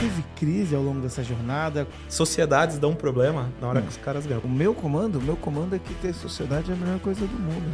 teve crise ao longo dessa jornada? Sociedades dão um problema na hora hum. que os caras ganham. O meu comando, o meu comando é que ter sociedade é a melhor coisa do mundo.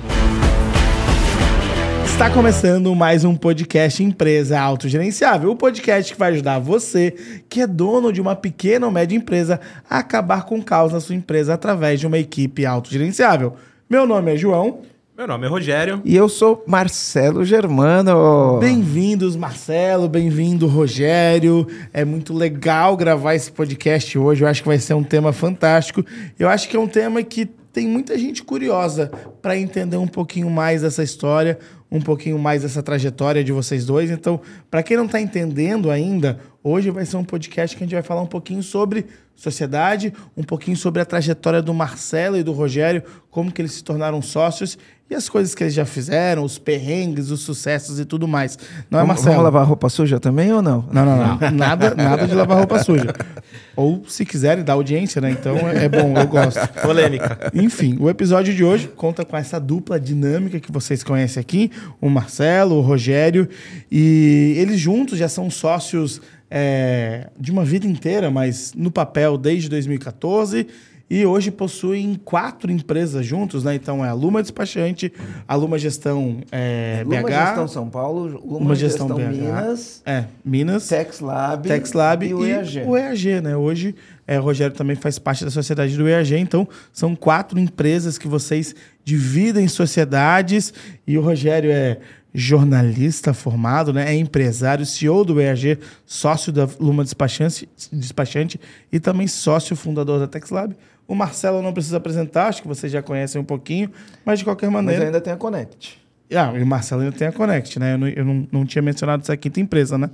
Está começando mais um podcast Empresa Autogerenciável, o podcast que vai ajudar você, que é dono de uma pequena ou média empresa, a acabar com o caos na sua empresa através de uma equipe autogerenciável. Meu nome é João. Meu nome é Rogério. E eu sou Marcelo Germano. Bem-vindos, Marcelo. Bem-vindo, Rogério. É muito legal gravar esse podcast hoje. Eu acho que vai ser um tema fantástico. Eu acho que é um tema que tem muita gente curiosa para entender um pouquinho mais essa história, um pouquinho mais essa trajetória de vocês dois. Então, para quem não está entendendo ainda, hoje vai ser um podcast que a gente vai falar um pouquinho sobre sociedade, um pouquinho sobre a trajetória do Marcelo e do Rogério, como que eles se tornaram sócios e as coisas que eles já fizeram, os perrengues, os sucessos e tudo mais. Não é, Marcelo? Vamos lavar roupa suja também ou não? Não, não, não. nada, nada de lavar roupa suja. Ou, se quiserem, dar audiência, né? Então é bom, eu gosto. Polêmica. Enfim, o episódio de hoje conta com essa dupla dinâmica que vocês conhecem aqui: o Marcelo, o Rogério. E eles juntos já são sócios é, de uma vida inteira, mas no papel desde 2014 e hoje possuem quatro empresas juntos, né? Então é a Luma Despachante, a Luma Gestão é, Luma BH. Gestão São Paulo, Luma, Luma Gestão, Gestão Minas. É, Minas. Tex Lab. Tex Lab e o EAG. E o EAG, né? Hoje é, o Rogério também faz parte da sociedade do EAG, então são quatro empresas que vocês dividem sociedades e o Rogério é jornalista formado, né? é empresário, CEO do EAG, sócio da Luma Despachante, Despachante e também sócio fundador da TexLab. O Marcelo não precisa apresentar, acho que vocês já conhecem um pouquinho, mas de qualquer maneira. Mas ainda tem a Connect. Ah, e o Marcelo ainda tem a Connect, né? Eu não, eu não, não tinha mencionado essa quinta empresa, né?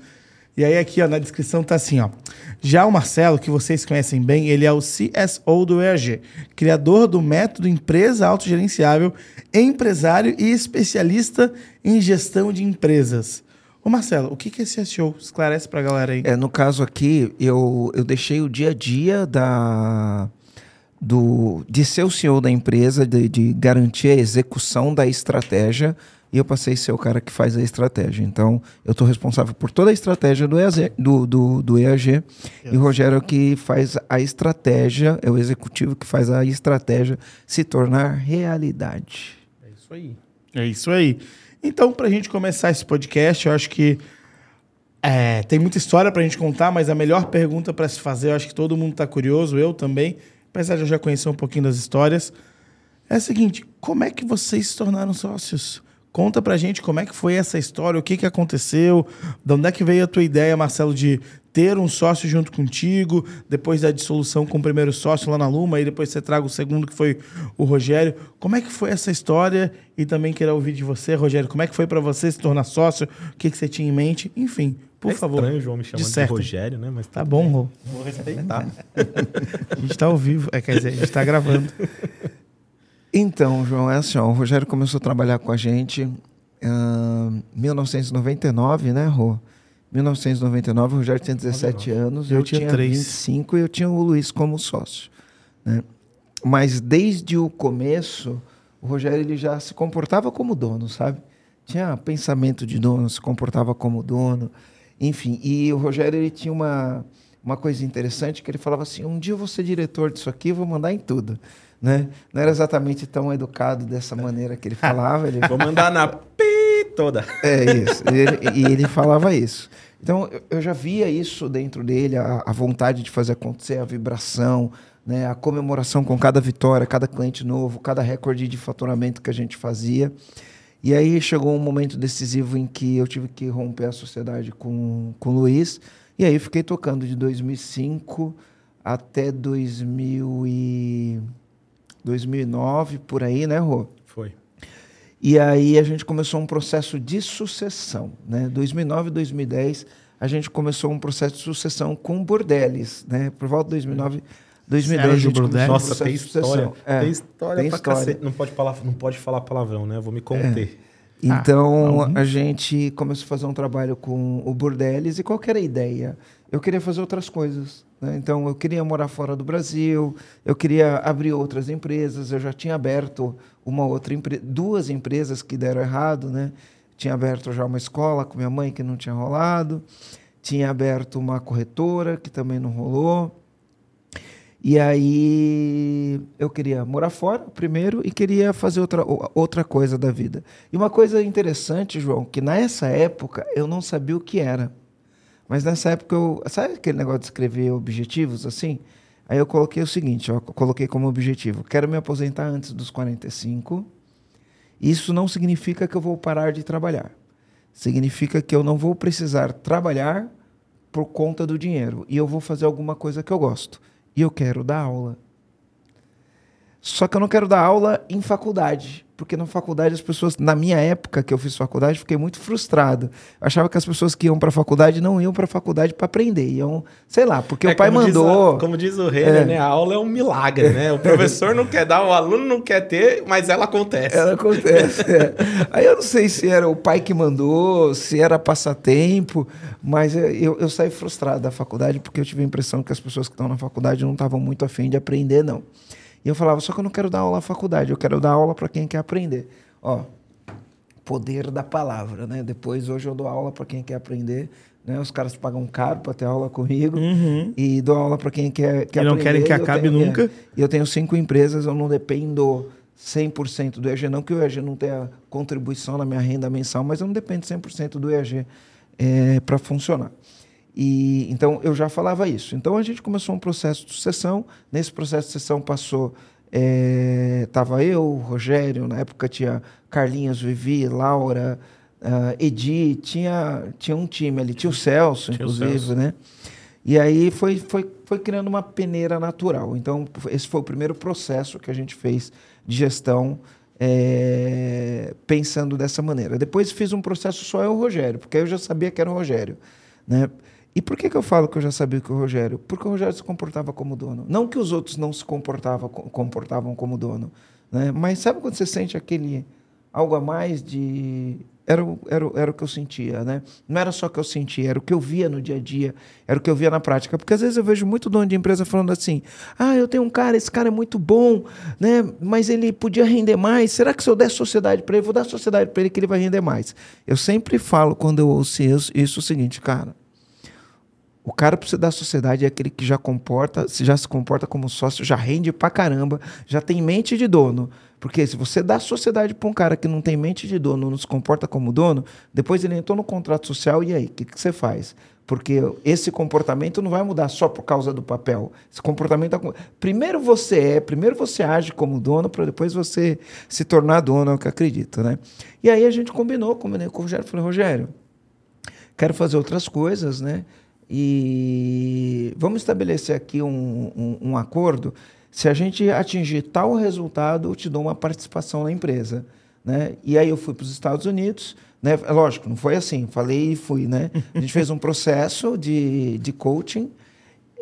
E aí aqui ó, na descrição tá assim, ó. Já o Marcelo, que vocês conhecem bem, ele é o CSO do EAG, criador do método Empresa Autogerenciável, empresário e especialista em gestão de empresas. Ô Marcelo, o que é CSO? Esclarece pra galera aí. É, no caso aqui, eu, eu deixei o dia a dia da, do, de ser o CEO da empresa, de, de garantir a execução da estratégia e eu passei a ser o cara que faz a estratégia. Então, eu estou responsável por toda a estratégia do EAG, do, do, do EAG e o Rogério é o que faz a estratégia, é o executivo que faz a estratégia se tornar realidade. É isso aí. É isso aí. Então, para a gente começar esse podcast, eu acho que é, tem muita história para a gente contar, mas a melhor pergunta para se fazer, eu acho que todo mundo está curioso, eu também, apesar de eu já conhecer um pouquinho das histórias, é a seguinte: como é que vocês se tornaram sócios? Conta pra gente como é que foi essa história, o que, que aconteceu, de onde é que veio a tua ideia, Marcelo, de ter um sócio junto contigo, depois da dissolução com o primeiro sócio lá na Luma, e depois você traga o segundo, que foi o Rogério. Como é que foi essa história? E também queria ouvir de você, Rogério, como é que foi para você se tornar sócio? O que, que você tinha em mente? Enfim, por é favor. estranho João me chamando de, de Rogério, né? Mas tá bom, Rô. Vou respeitar. a gente tá ao vivo, é, quer dizer, a gente tá gravando. Então, João, é assim, ó, o Rogério começou a trabalhar com a gente em uh, 1999, né, Rô? 1999, o Rogério tinha 17 anos, eu, eu tinha 3. 25 e eu tinha o Luiz como sócio. Né? Mas desde o começo, o Rogério ele já se comportava como dono, sabe? Tinha pensamento de dono, se comportava como dono, enfim. E o Rogério ele tinha uma, uma coisa interessante que ele falava assim: um dia eu vou ser diretor disso aqui, vou mandar em tudo né? Não era exatamente tão educado dessa maneira que ele falava. Ele... Vou mandar na pi toda. É isso. E ele, e ele falava isso. Então eu já via isso dentro dele, a, a, vontade de fazer acontecer, a vibração, né? a comemoração com cada vitória, cada cliente novo, cada recorde de faturamento que a gente fazia. E aí chegou um momento decisivo em que eu tive que romper a sociedade com, com o Luiz. E aí fiquei tocando de 2005 até 2000 e 2009, por aí, né, Rô? Foi. E aí a gente começou um processo de sucessão, né? 2009 e 2010 a gente começou um processo de sucessão com bordeles, né? Por volta de 2009 2010 a gente começou Nossa, tem história. É, tem história tem pra história. cacete. Não pode, falar, não pode falar palavrão, né? Vou me conter. É. Então, ah, a gente começou a fazer um trabalho com o Bordelis e qual era a ideia? Eu queria fazer outras coisas. Né? Então, eu queria morar fora do Brasil, eu queria abrir outras empresas. Eu já tinha aberto uma outra empre duas empresas que deram errado, né? Tinha aberto já uma escola com minha mãe que não tinha rolado. tinha aberto uma corretora que também não rolou. E aí eu queria morar fora primeiro e queria fazer outra, outra coisa da vida. E uma coisa interessante, João, que nessa época eu não sabia o que era. Mas nessa época eu. Sabe aquele negócio de escrever objetivos assim? Aí eu coloquei o seguinte: ó, coloquei como objetivo: quero me aposentar antes dos 45. Isso não significa que eu vou parar de trabalhar. Significa que eu não vou precisar trabalhar por conta do dinheiro. E eu vou fazer alguma coisa que eu gosto e eu quero dar aula. Só que eu não quero dar aula em faculdade, porque na faculdade as pessoas, na minha época que eu fiz faculdade, fiquei muito frustrado. Eu achava que as pessoas que iam para a faculdade não iam para a faculdade para aprender, iam, sei lá, porque é, o pai mandou. Diz como diz o rei, é. né? A aula é um milagre, né? O professor não quer dar, o aluno não quer ter, mas ela acontece. Ela acontece. é. Aí eu não sei se era o pai que mandou, se era passatempo, mas eu, eu saí frustrado da faculdade porque eu tive a impressão que as pessoas que estão na faculdade não estavam muito afim de aprender, não. E eu falava, só que eu não quero dar aula na faculdade, eu quero dar aula para quem quer aprender. Ó, poder da palavra, né? Depois, hoje eu dou aula para quem quer aprender. Né? Os caras pagam caro para ter aula comigo uhum. e dou aula para quem quer, quer e não querem que acabe tenho, nunca. E eu tenho cinco empresas, eu não dependo 100% do EAG, não que o EAG não tenha contribuição na minha renda mensal, mas eu não dependo 100% do EAG é, para funcionar. E então eu já falava isso. Então a gente começou um processo de sucessão. Nesse processo de sucessão passou estava é, eu, Rogério, na época tinha Carlinhos, Vivi, Laura, uh, Edi, tinha tinha um time ali, tinha o Celso, tinha inclusive, o Celso. né? E aí foi, foi, foi criando uma peneira natural. Então, esse foi o primeiro processo que a gente fez de gestão é, pensando dessa maneira. Depois fiz um processo só eu e o Rogério, porque aí eu já sabia que era o Rogério. Né? E por que, que eu falo que eu já sabia que o Rogério? Porque o Rogério se comportava como dono. Não que os outros não se comportavam, comportavam como dono. Né? Mas sabe quando você sente aquele algo a mais de. Era, era, era o que eu sentia, né? Não era só o que eu sentia, era o que eu via no dia a dia, era o que eu via na prática. Porque às vezes eu vejo muito dono de empresa falando assim: ah, eu tenho um cara, esse cara é muito bom, né? Mas ele podia render mais. Será que se eu der sociedade para ele, vou dar sociedade para ele que ele vai render mais? Eu sempre falo, quando eu ouço isso, isso o seguinte, cara o cara precisa da sociedade é aquele que já comporta, se já se comporta como sócio, já rende pra caramba, já tem mente de dono. Porque se você dá sociedade para um cara que não tem mente de dono, não se comporta como dono, depois ele entrou no contrato social e aí, o que, que você faz? Porque esse comportamento não vai mudar só por causa do papel. Esse comportamento. Primeiro você é, primeiro você age como dono, para depois você se tornar dono, é o que eu acredito, né? E aí a gente combinou, combinei com o Rogério, falei, Rogério, quero fazer outras coisas, né? E vamos estabelecer aqui um, um, um, acordo. Se a gente atingir tal resultado, eu te dou uma participação na empresa. Né? E aí eu fui para os Estados Unidos. Né? É lógico, não foi assim. Falei e fui. Né? A gente fez um processo de, de coaching.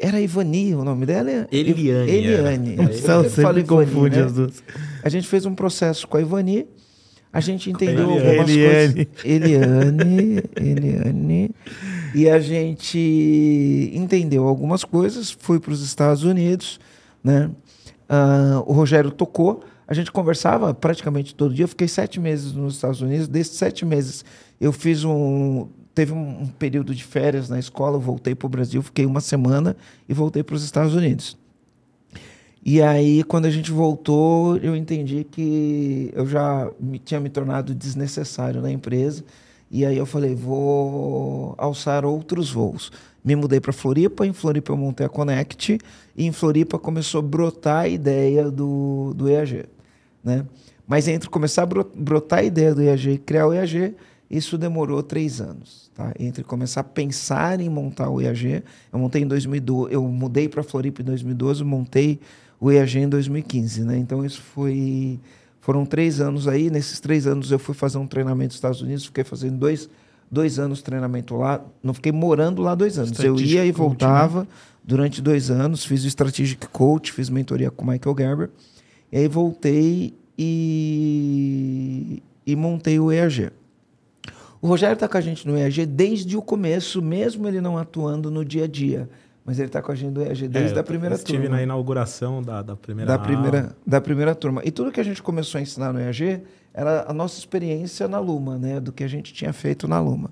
Era Ivani o nome dela? Eliane. Eliane. É. Eu sempre confunde né? as duas. A gente fez um processo com a Ivani. A gente entendeu Eliane. algumas Eliane. coisas. Eliane. Eliane. E a gente entendeu algumas coisas, fui para os Estados Unidos, né? Uh, o Rogério tocou, a gente conversava praticamente todo dia. Eu fiquei sete meses nos Estados Unidos. Desses sete meses, eu fiz um. Teve um, um período de férias na escola, eu voltei para o Brasil, fiquei uma semana e voltei para os Estados Unidos. E aí, quando a gente voltou, eu entendi que eu já me, tinha me tornado desnecessário na empresa e aí eu falei, vou alçar outros voos. Me mudei para Floripa, em Floripa eu montei a Connect, e em Floripa começou a brotar a ideia do, do EAG. Né? Mas entre começar a brotar a ideia do EAG e criar o EAG, isso demorou três anos. Tá? Entre começar a pensar em montar o EAG, eu montei em 2012, eu mudei para Floripa em 2012, montei o EAG em 2015. Né? Então isso foi foram três anos aí. Nesses três anos eu fui fazer um treinamento nos Estados Unidos, fiquei fazendo dois, dois anos de treinamento lá. Não fiquei morando lá dois anos. eu ia e voltava coach, né? durante dois anos. Fiz o Strategic Coach, fiz mentoria com o Michael Gerber. E aí voltei e, e montei o EAG. O Rogério está com a gente no EAG desde o começo, mesmo ele não atuando no dia a dia. Mas ele está com a gente do EAG desde é, a primeira estive turma. Estive na inauguração da, da primeira da primeira Da primeira turma. E tudo que a gente começou a ensinar no EAG era a nossa experiência na Luma, né? Do que a gente tinha feito na Luma.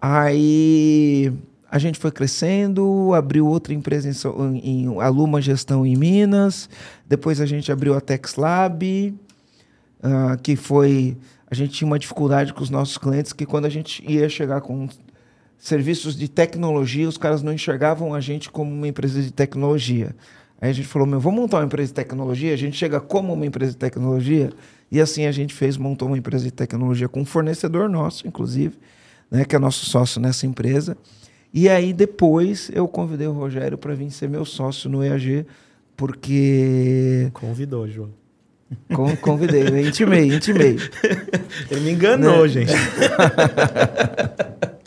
Aí a gente foi crescendo, abriu outra empresa em, em Aluma Gestão em Minas, depois a gente abriu a TexLab, uh, que foi... A gente tinha uma dificuldade com os nossos clientes, que quando a gente ia chegar com serviços de tecnologia, os caras não enxergavam a gente como uma empresa de tecnologia. Aí a gente falou, meu, vamos montar uma empresa de tecnologia? A gente chega como uma empresa de tecnologia? E assim a gente fez, montou uma empresa de tecnologia com um fornecedor nosso, inclusive, né, que é nosso sócio nessa empresa. E aí depois eu convidei o Rogério para vir ser meu sócio no EAG, porque... Convidou, João. Con convidei, eu intimei, intimei. Ele me enganou, né? gente.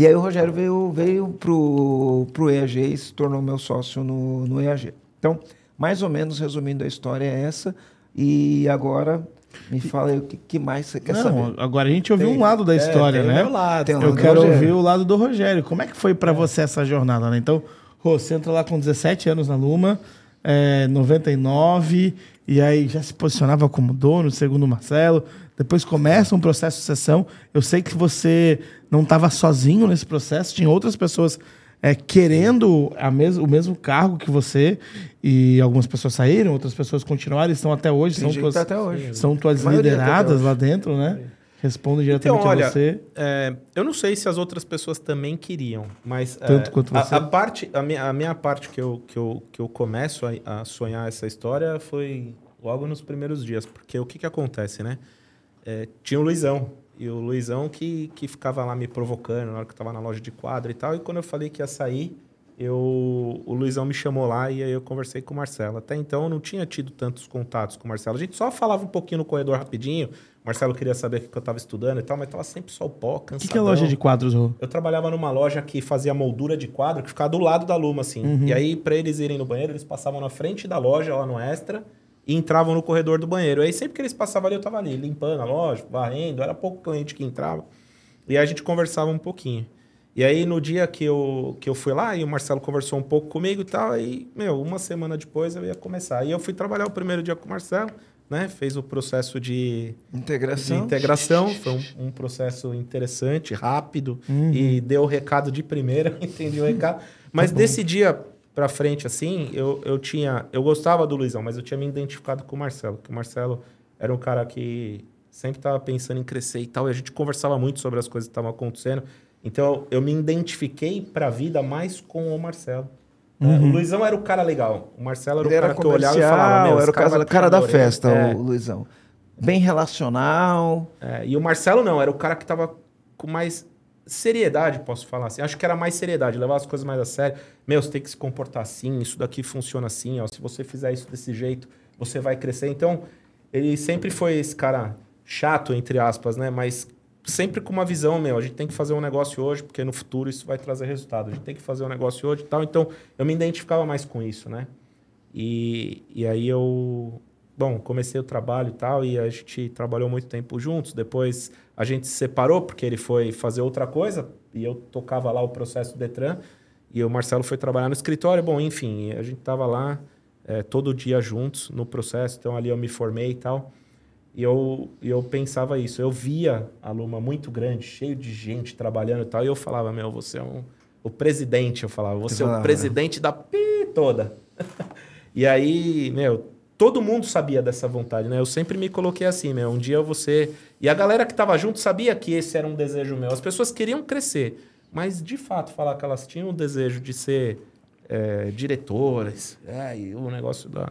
e aí o Rogério veio, veio pro, pro EAG e se tornou meu sócio no, no EAG. Então, mais ou menos resumindo a história é essa. E agora me fala aí o que, que mais você quer Não, saber. Agora a gente ouviu tem, um lado da é, história, né? Lado, um Eu quero ouvir o lado do Rogério. Como é que foi para é. você essa jornada, né? Então, Rô, você entra lá com 17 anos na Luma, é, 99, e aí já se posicionava como dono, segundo o Marcelo. Depois começa um processo de sucessão. Eu sei que você não estava sozinho nesse processo, tinha outras pessoas é, querendo a mes o mesmo cargo que você. E algumas pessoas saíram, outras pessoas continuaram, estão até hoje. Tem são tuas, tá até hoje. São tuas tá lideradas lá dentro, né? Respondem diretamente então, olha, a você. É, eu não sei se as outras pessoas também queriam, mas Tanto é, quanto você. A, a, parte, a minha, a minha parte que eu, que eu, que eu começo a, a, sonhar essa história foi logo nos primeiros dias, porque o que, que acontece, né? É, tinha o Luizão, e o Luizão que, que ficava lá me provocando na hora que eu estava na loja de quadro e tal. E quando eu falei que ia sair, eu, o Luizão me chamou lá e aí eu conversei com o Marcelo. Até então eu não tinha tido tantos contatos com o Marcelo. A gente só falava um pouquinho no corredor rapidinho. O Marcelo queria saber o que eu estava estudando e tal, mas estava sempre só o pó, cansadão. O que, que é loja de quadros, Rô? Eu trabalhava numa loja que fazia moldura de quadro, que ficava do lado da Luma, assim. Uhum. E aí, para eles irem no banheiro, eles passavam na frente da loja, lá no Extra, e entravam no corredor do banheiro. Aí sempre que eles passavam ali, eu estava ali, limpando a loja, varrendo, era pouco cliente que entrava. E aí a gente conversava um pouquinho. E aí no dia que eu, que eu fui lá, e o Marcelo conversou um pouco comigo e tal, aí, meu, uma semana depois eu ia começar. E eu fui trabalhar o primeiro dia com o Marcelo, né? Fez o processo de integração. De integração. Foi um, um, processo interessante, rápido, uhum. e deu o recado de primeira, entendi o recado. Mas tá desse dia pra frente, assim, eu, eu tinha. Eu gostava do Luizão, mas eu tinha me identificado com o Marcelo, que o Marcelo era um cara que sempre estava pensando em crescer e tal, e a gente conversava muito sobre as coisas que estavam acontecendo. Então eu me identifiquei para a vida mais com o Marcelo. Uhum. O Luizão era o cara legal. O Marcelo era Ele o cara que eu olhava e falava. Era o cara, cara da festa, é. o Luizão. Bem relacional. É, e o Marcelo não, era o cara que tava com mais seriedade, posso falar assim. Acho que era mais seriedade, levar as coisas mais a sério. Meu, você tem que se comportar assim, isso daqui funciona assim, ó. Se você fizer isso desse jeito, você vai crescer. Então, ele sempre foi esse cara chato, entre aspas, né? Mas sempre com uma visão, meu, a gente tem que fazer um negócio hoje, porque no futuro isso vai trazer resultado. A gente tem que fazer um negócio hoje e tal. Então, eu me identificava mais com isso, né? E, e aí eu, bom, comecei o trabalho e tal, e a gente trabalhou muito tempo juntos. Depois a gente se separou porque ele foi fazer outra coisa e eu tocava lá o processo do Detran e o Marcelo foi trabalhar no escritório. Bom, enfim, a gente estava lá é, todo dia juntos no processo, então ali eu me formei e tal. E eu, eu pensava isso, eu via a Luma muito grande, cheio de gente trabalhando e tal, e eu falava, meu, você é um, o presidente, eu falava, você é o presidente da pi toda. e aí, meu, todo mundo sabia dessa vontade, né? Eu sempre me coloquei assim, meu, um dia você... E a galera que estava junto sabia que esse era um desejo meu. As pessoas queriam crescer, mas de fato falar que elas tinham o desejo de ser é, diretoras, é, e o negócio da...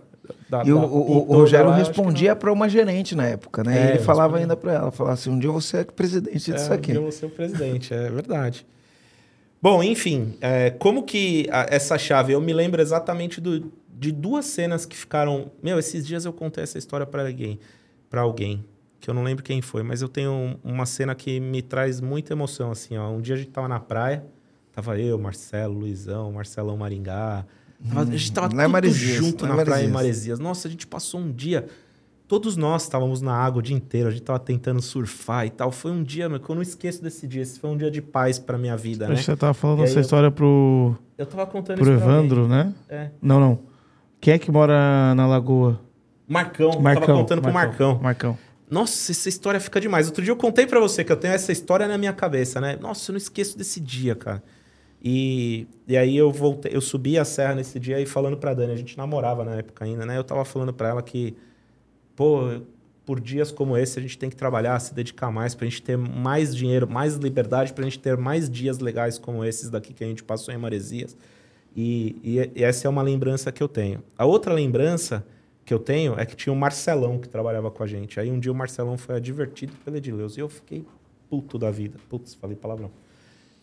da e da, o, o, o Rogério respondia para uma gerente na época, né? É, ele falava ainda para ela, falava assim, um dia você é presidente disso é, aqui. Um dia você é o presidente, é verdade. Bom, enfim, é, como que a, essa chave... Eu me lembro exatamente do, de duas cenas que ficaram. Meu, esses dias eu contei essa história para alguém, para alguém, que eu não lembro quem foi, mas eu tenho uma cena que me traz muita emoção, assim, ó. Um dia a gente tava na praia, tava eu, Marcelo, Luizão, Marcelão Maringá. Tava, a gente tava tudo junto na praia em Maresias. Nossa, a gente passou um dia. Todos nós estávamos na água o dia inteiro, a gente tava tentando surfar e tal. Foi um dia, meu, que eu não esqueço desse dia. Esse foi um dia de paz para minha vida, Acho né? Você tava falando essa eu, história pro. Eu tava contando pro Evandro, né? É. Não, não. Quem é que mora na Lagoa? Marcão. Marcão. Tava contando Marcão, pro Marcão. Marcão. Nossa, essa história fica demais. Outro dia eu contei para você que eu tenho essa história na minha cabeça, né? Nossa, eu não esqueço desse dia, cara. E, e aí eu voltei, eu subi a serra nesse dia e falando pra Dani, a gente namorava na época ainda, né? Eu tava falando pra ela que, pô, por dias como esse a gente tem que trabalhar, se dedicar mais pra gente ter mais dinheiro, mais liberdade, pra gente ter mais dias legais como esses daqui que a gente passou em Maresias. E, e, essa é uma lembrança que eu tenho. A outra lembrança que eu tenho é que tinha um Marcelão que trabalhava com a gente. Aí um dia o Marcelão foi advertido pelo Edileus e eu fiquei puto da vida. Putz, falei palavrão.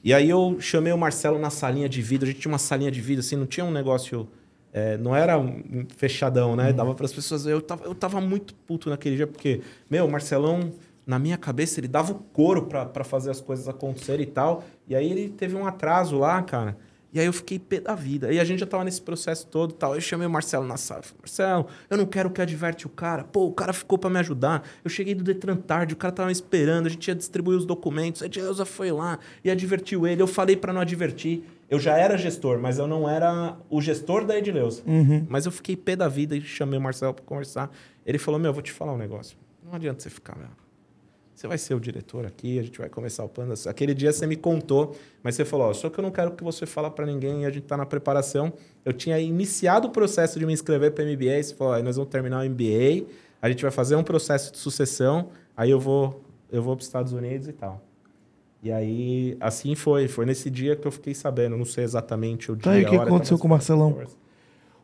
E aí eu chamei o Marcelo na salinha de vidro. A gente tinha uma salinha de vidro, assim, não tinha um negócio. É, não era um fechadão, né? Uhum. Dava para as pessoas. Eu tava, eu tava muito puto naquele dia, porque, meu, o Marcelão, na minha cabeça, ele dava o couro para fazer as coisas acontecerem e tal. E aí ele teve um atraso lá, cara. E aí eu fiquei pé da vida. E a gente já tava nesse processo todo e tal. Eu chamei o Marcelo na sala. Falei, Marcelo, eu não quero que adverte o cara. Pô, o cara ficou para me ajudar. Eu cheguei do Detran tarde, o cara tava me esperando, a gente ia distribuir os documentos. A Edileuza foi lá e advertiu ele. Eu falei para não advertir. Eu já era gestor, mas eu não era o gestor da Edileuza. Uhum. Mas eu fiquei pé da vida e chamei o Marcelo para conversar. Ele falou, meu, eu vou te falar um negócio. Não adianta você ficar, meu você vai ser o diretor aqui, a gente vai começar o plano. Aquele dia você me contou, mas você falou, ó, só que eu não quero que você fale para ninguém, a gente está na preparação. Eu tinha iniciado o processo de me inscrever para MBA, você falou, ó, nós vamos terminar o MBA, a gente vai fazer um processo de sucessão, aí eu vou eu vou para os Estados Unidos e tal. E aí, assim foi. Foi nesse dia que eu fiquei sabendo. Não sei exatamente o dia. Tá, e o que aconteceu com o Marcelão? Conversa.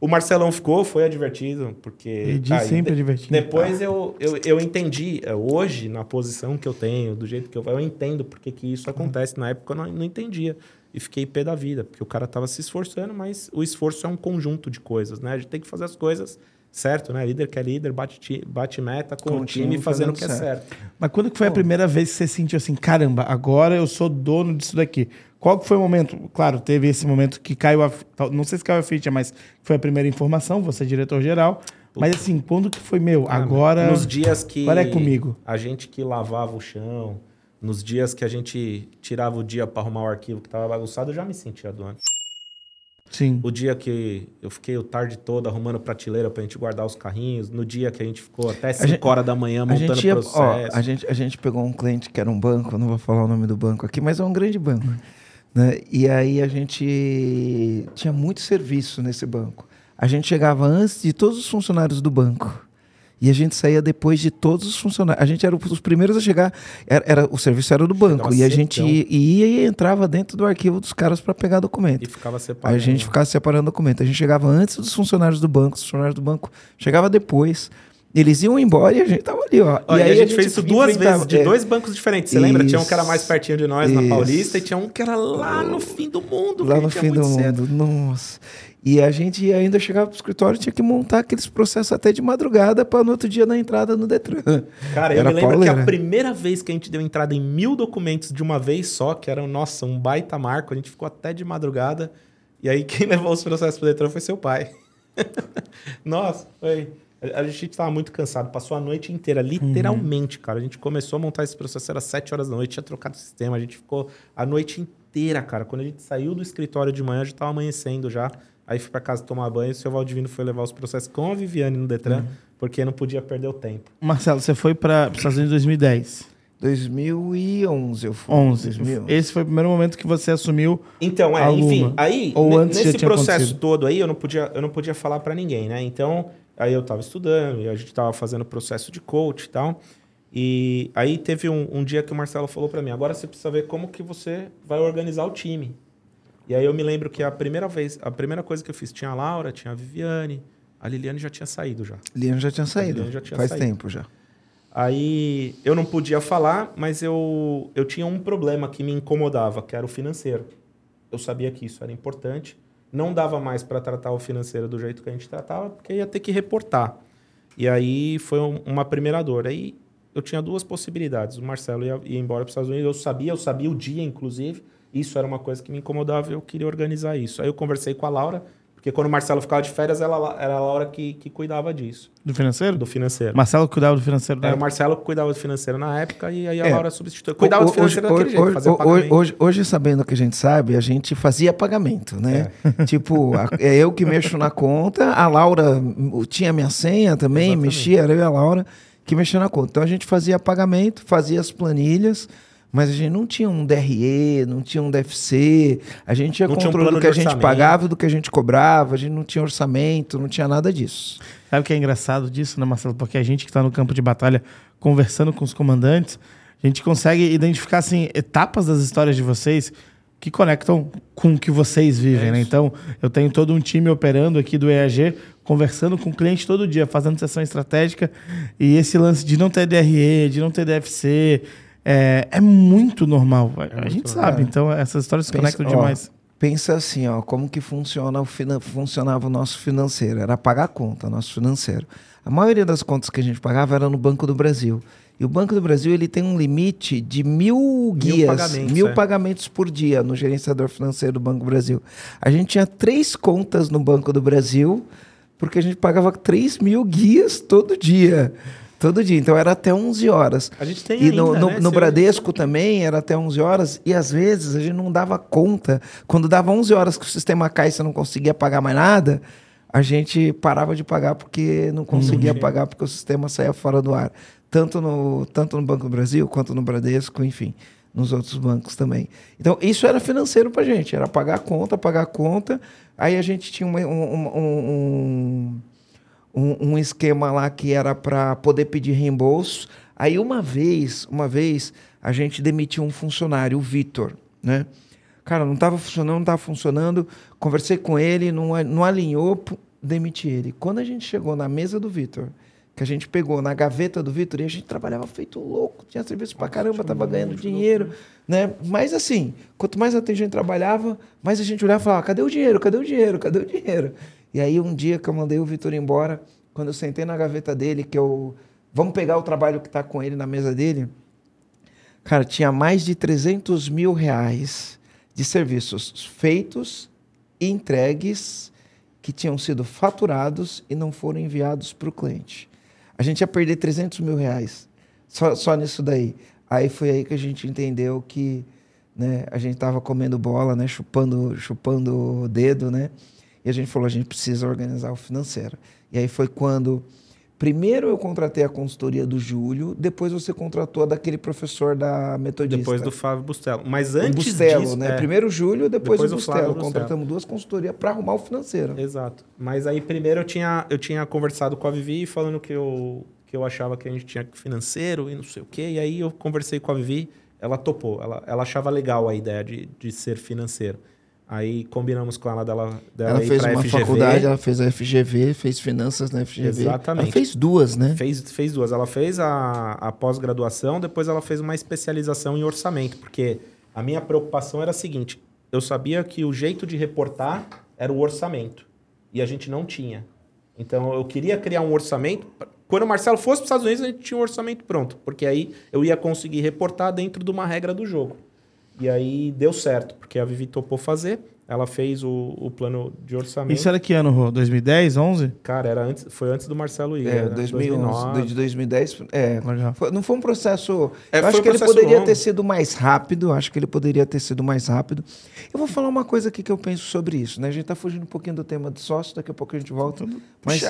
O Marcelão ficou, foi advertido, porque. Ele diz tá, sempre advertido. Depois ah. eu, eu, eu entendi, é, hoje, na posição que eu tenho, do jeito que eu. Eu entendo porque que isso acontece. Na época eu não, não entendia. E fiquei pé da vida, porque o cara estava se esforçando, mas o esforço é um conjunto de coisas, né? A gente tem que fazer as coisas certo, né? Líder que é líder, bate, bate meta com, com o time, fazendo o que é certo. é certo. Mas quando que foi Bom, a primeira vez que você sentiu assim, caramba, agora eu sou dono disso daqui? Qual que foi o momento? Claro, teve esse momento que caiu a... Não sei se caiu a ficha, mas foi a primeira informação, você é diretor-geral. Mas assim, quando que foi, meu, ah, agora... Nos dias que... Agora é comigo. A gente que lavava o chão, nos dias que a gente tirava o dia para arrumar o arquivo que estava bagunçado, eu já me sentia dono. Sim. O dia que eu fiquei o tarde todo arrumando prateleira pra gente guardar os carrinhos. No dia que a gente ficou até 5 horas da manhã montando o processo. Ó, a, gente, a gente pegou um cliente que era um banco, não vou falar o nome do banco aqui, mas é um grande banco. Né? E aí a gente tinha muito serviço nesse banco. A gente chegava antes de todos os funcionários do banco. E a gente saía depois de todos os funcionários. A gente era os primeiros a chegar. Era, era o serviço era do banco. e a gente ia, ia, e entrava dentro do arquivo dos caras para pegar documento. E ficava separando. A gente ficava separando documento. A gente chegava antes dos funcionários do banco. Os funcionários do banco chegava depois. Eles iam embora e a gente tava ali, ó. e, aí a gente, a gente fez isso duas vezes, de é. dois bancos diferentes. Você isso, lembra? Tinha um que era mais pertinho de nós, isso. na Paulista, e tinha um que era lá no fim do mundo. Lá no fim do cedo. mundo. Nossa. E a gente ainda chegava pro escritório tinha que montar aqueles processos até de madrugada para no outro dia na entrada no Detran. Cara, eu me lembro pauleira. que a primeira vez que a gente deu entrada em mil documentos de uma vez só, que era, nossa, um baita marco, a gente ficou até de madrugada. E aí quem levou os processos pro Detran foi seu pai. nossa, foi. A gente estava muito cansado, passou a noite inteira, literalmente, uhum. cara. A gente começou a montar esse processo, era 7 horas da noite, tinha trocado o sistema, a gente ficou a noite inteira, cara. Quando a gente saiu do escritório de manhã, já estava amanhecendo já. Aí fui para casa tomar banho, o seu Valdivino foi levar os processos com a Viviane no Detran, uhum. porque não podia perder o tempo. Marcelo, você foi para os Estados Unidos em 2010. 2011 eu fui. 11. 2011. Esse foi o primeiro momento que você assumiu Então, é, enfim, aí Ou antes nesse processo todo aí eu não podia eu não podia falar para ninguém, né? Então, aí eu estava estudando e a gente estava fazendo processo de coach e tal. E aí teve um, um dia que o Marcelo falou para mim: "Agora você precisa ver como que você vai organizar o time". E aí eu me lembro que a primeira vez, a primeira coisa que eu fiz, tinha a Laura, tinha a Viviane, a Liliane já tinha saído já. Liliane já tinha saído. Já tinha Faz saído. tempo já. Aí eu não podia falar, mas eu, eu tinha um problema que me incomodava, que era o financeiro. Eu sabia que isso era importante. Não dava mais para tratar o financeiro do jeito que a gente tratava, porque ia ter que reportar. E aí foi um, uma primeira dor. Aí eu tinha duas possibilidades. O Marcelo ia, ia embora para os Estados Unidos. Eu sabia, eu sabia o dia, inclusive. Isso era uma coisa que me incomodava e eu queria organizar isso. Aí eu conversei com a Laura, porque quando o Marcelo ficava de férias, ela, era a Laura que, que cuidava disso. Do financeiro? Do financeiro. Marcelo cuidava do financeiro Era o Marcelo que cuidava do financeiro na época e aí a é. Laura substituiu. Cuidava do financeiro hoje, daquele hoje, jeito, fazia hoje, hoje, hoje, sabendo que a gente sabe, a gente fazia pagamento, né? É. tipo, a, é eu que mexo na conta, a Laura tinha minha senha também, Exatamente. mexia, era eu e a Laura. que mexia na conta. Então a gente fazia pagamento, fazia as planilhas, mas a gente não tinha um DRE, não tinha um DFC, a gente tinha Não tinha um controle do que a gente orçamento. pagava, do que a gente cobrava, a gente não tinha orçamento, não tinha nada disso. Sabe o que é engraçado disso, né, Marcelo? Porque a gente que está no campo de batalha conversando com os comandantes, a gente consegue identificar assim, etapas das histórias de vocês que conectam com o que vocês vivem, né? Então, eu tenho todo um time operando aqui do EAG, conversando com o cliente todo dia, fazendo sessão estratégica, e esse lance de não ter DRE, de não ter DFC, é, é muito normal. a gente sabe, então essas histórias se Pensa- conectam ó, demais. Pensa assim, ó, como que funciona o finan- funcionava o nosso financeiro. Era pagar a conta, nosso financeiro. A maioria das contas que a gente pagava era no Banco do Brasil. E o Banco do Brasil ele tem um limite de mil guias, pagamentos, mil é. pagamentos por dia no gerenciador financeiro do Banco do Brasil. A gente tinha três contas no Banco do Brasil, porque a gente pagava 3 mil guias todo dia. Todo dia. Então era até 11 horas. A gente tem E no, ainda, no, né, no Bradesco também era até 11 horas. E às vezes a gente não dava conta. Quando dava 11 horas que o sistema cai e você não conseguia pagar mais nada, a gente parava de pagar porque não conseguia pagar porque o sistema saía fora do ar. Tanto no, tanto no Banco do Brasil quanto no Bradesco, enfim, nos outros bancos também. Então isso era financeiro pra gente. Era pagar a conta, pagar a conta. Aí a gente tinha um- um- um, um, um esquema lá que era para poder pedir reembolso. Aí uma vez, uma vez, a gente demitiu um funcionário, o Vitor, né? Cara, não estava funcionando, não estava funcionando. Conversei com ele, não, não alinhou, demiti ele. Quando a gente chegou na mesa do Vitor, que a gente pegou na gaveta do Vitor, e a gente trabalhava feito louco, tinha serviço pra caramba, tava ganhando dinheiro, né? Mas assim, quanto mais a gente trabalhava, mais a gente olhava e falava, cadê o dinheiro? Cadê o dinheiro? Cadê o dinheiro? E aí um dia que eu mandei o Vitor embora, quando eu sentei na gaveta dele, que eu vamos pegar o trabalho que tá com ele na mesa dele, cara, tinha mais de 300 mil reais de serviços feitos e entregues que tinham sido faturados e não foram enviados para o cliente. A gente ia perder 300 mil reais só, só nisso daí. Aí foi aí que a gente entendeu que né, a gente estava comendo bola, né, chupando, chupando o dedo, né? E a gente falou, a gente precisa organizar o financeiro. E aí foi quando primeiro eu contratei a consultoria do Júlio, depois você contratou a daquele professor da metodista. Depois do Fábio Bustelo. Mas O antes Bustelo, disso... né? é, Primeiro o Júlio, depois, Depois o o Flávio Bustelo. Bustelo. Contratamos duas consultorias para arrumar o financeiro. Exato. Mas aí primeiro eu tinha, eu tinha conversado com a Vivi falando que eu, que eu achava que a gente tinha financeiro e não sei o quê. E aí eu conversei com a Vivi, ela topou. Ela, ela achava legal a ideia de, de ser financeiro. Aí combinamos com ela dela, dela Ela fez uma FGV. faculdade, ela fez a FGV, fez finanças na FGV. Exatamente. Ela fez duas, né? Fez, fez duas. Ela fez a, a pós-graduação, depois ela fez uma especialização em orçamento, porque a minha preocupação era a seguinte: eu sabia que o jeito de reportar era o orçamento, e a gente não tinha. Então eu queria criar um orçamento. Quando o Marcelo fosse para os Estados Unidos, a gente tinha um orçamento pronto, porque aí eu ia conseguir reportar dentro de uma regra do jogo. E aí deu certo, porque a Vivi topou fazer, ela fez o, o plano de orçamento. Isso era que ano, Rô? 2010, 11? Cara, era antes, foi antes do Marcelo ir. É, né? 2011, de 2010. É, foi- não foi um processo. É, eu acho um que ele poderia longo. ter sido mais rápido. eu Acho que ele poderia ter sido mais rápido. Eu vou falar uma coisa aqui que eu penso sobre isso. Né? A gente está fugindo um pouquinho do tema de sócio, daqui a pouco a gente volta. Mas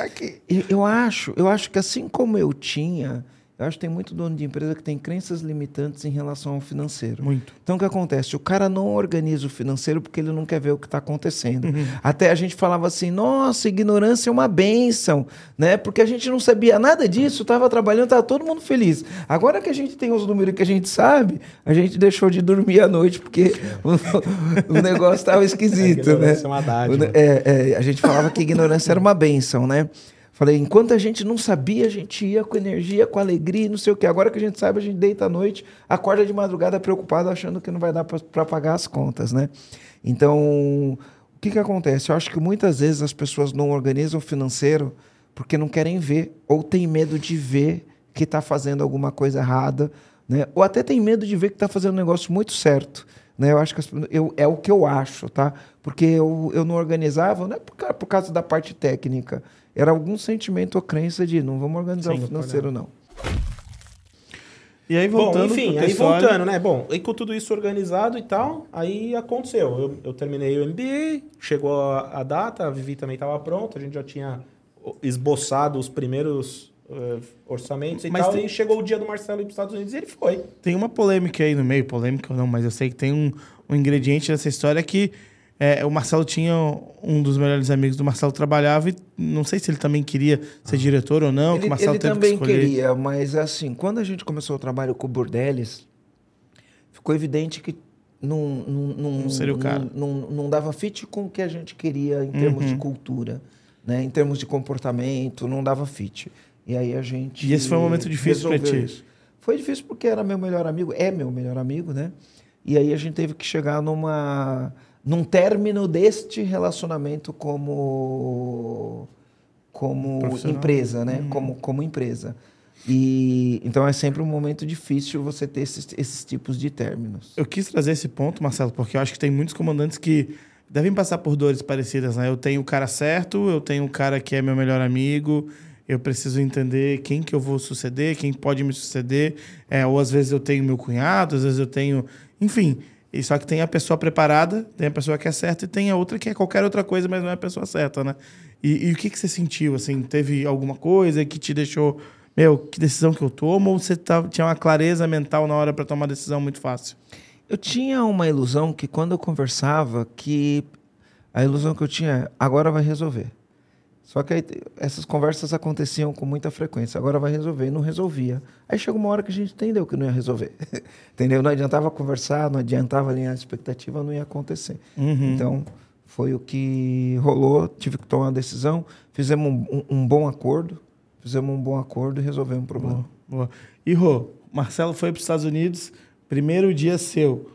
eu, eu acho, eu acho que assim como eu tinha, eu acho que tem muito dono de empresa que tem crenças limitantes em relação ao financeiro. Muito. Então o que acontece? O cara não organiza o financeiro porque ele não quer ver o que está acontecendo. Uhum. Até a gente falava assim: nossa, ignorância é uma benção, né? Porque a gente não sabia nada disso, estava trabalhando, estava todo mundo feliz. Agora que a gente tem os números que a gente sabe, a gente deixou de dormir à noite porque o, o negócio estava esquisito, A né? ignorância é uma dádiva. É, é, a gente falava que ignorância era uma benção, né? Falei, enquanto a gente não sabia, a gente ia com energia, com alegria, não sei o quê. Agora que a gente sabe, a gente deita à noite, acorda de madrugada preocupado, achando que não vai dar para pagar as contas, né? Então, o que, que acontece? Eu acho que muitas vezes as pessoas não organizam o financeiro porque não querem ver, ou tem medo de ver que está fazendo alguma coisa errada, né? Ou até tem medo de ver que está fazendo um negócio muito certo. Né? Eu acho que as- eu, é o que eu acho, tá? Porque eu, eu não organizava, não é por, por causa da parte técnica. Era algum sentimento ou crença de não vamos organizar Sim, o financeiro, não. E aí, voltando Bom, enfim, aí voltando, né? Bom, aí com tudo isso organizado e tal, aí aconteceu. Eu, eu terminei o MBA, chegou a, a data, a Vivi também estava pronta, a gente já tinha esboçado os primeiros, eh, orçamentos e Mas tal. tem- E chegou o dia do Marcelo ir para os Estados Unidos e ele foi. Tem uma polêmica aí no meio, polêmica ou não, mas eu sei que tem um, um ingrediente nessa história que é, o Marcelo tinha um dos melhores amigos do Marcelo trabalhava e não sei se ele também queria ser diretor ou não, que Ele, o Marcelo ele teve que também escolher. queria, mas assim, quando a gente começou o trabalho com o Bordelis, ficou evidente que não, não, não, Não seria o cara. Não, não, não dava fit com o que a gente queria em termos Uhum. de cultura, né? em termos de comportamento, não dava fit. E aí a gente. E esse foi um momento difícil resolveu ti? isso. Foi difícil porque era meu melhor amigo, é meu melhor amigo, né? E aí a gente teve que chegar numa num término deste relacionamento como como empresa, né? Como como empresa. E então é sempre um momento difícil você ter esses, esses tipos de términos. Eu quis trazer esse ponto, Marcelo, porque eu acho que tem muitos comandantes que devem passar por dores parecidas, né? Eu tenho o cara certo, eu tenho o cara que é meu melhor amigo, eu preciso entender quem que eu vou suceder, quem pode me suceder, é, ou às vezes eu tenho meu cunhado, às vezes eu tenho... Enfim, e só que tem a pessoa preparada, tem a pessoa que é certa e tem a outra que é qualquer outra coisa, mas não é a pessoa certa, né? E, e o que, que você sentiu, assim? Teve alguma coisa que te deixou... Meu, que decisão que eu tomo? Ou você tá, tinha uma clareza mental na hora para tomar decisão muito fácil? Eu tinha uma ilusão que quando eu conversava, que a ilusão que eu tinha agora vai resolver. Só que aí, essas conversas aconteciam com muita frequência. Agora vai resolver. E não resolvia. Aí chegou uma hora que a gente entendeu que não ia resolver. entendeu? Não adiantava conversar, não adiantava alinhar a expectativa, não ia acontecer. Uhum. Então, foi o que rolou. Tive que tomar uma decisão. Fizemos um, um- um bom acordo. Fizemos um bom acordo e resolvemos o problema. Boa. E Rô, Marcelo foi para os Estados Unidos, primeiro dia seu,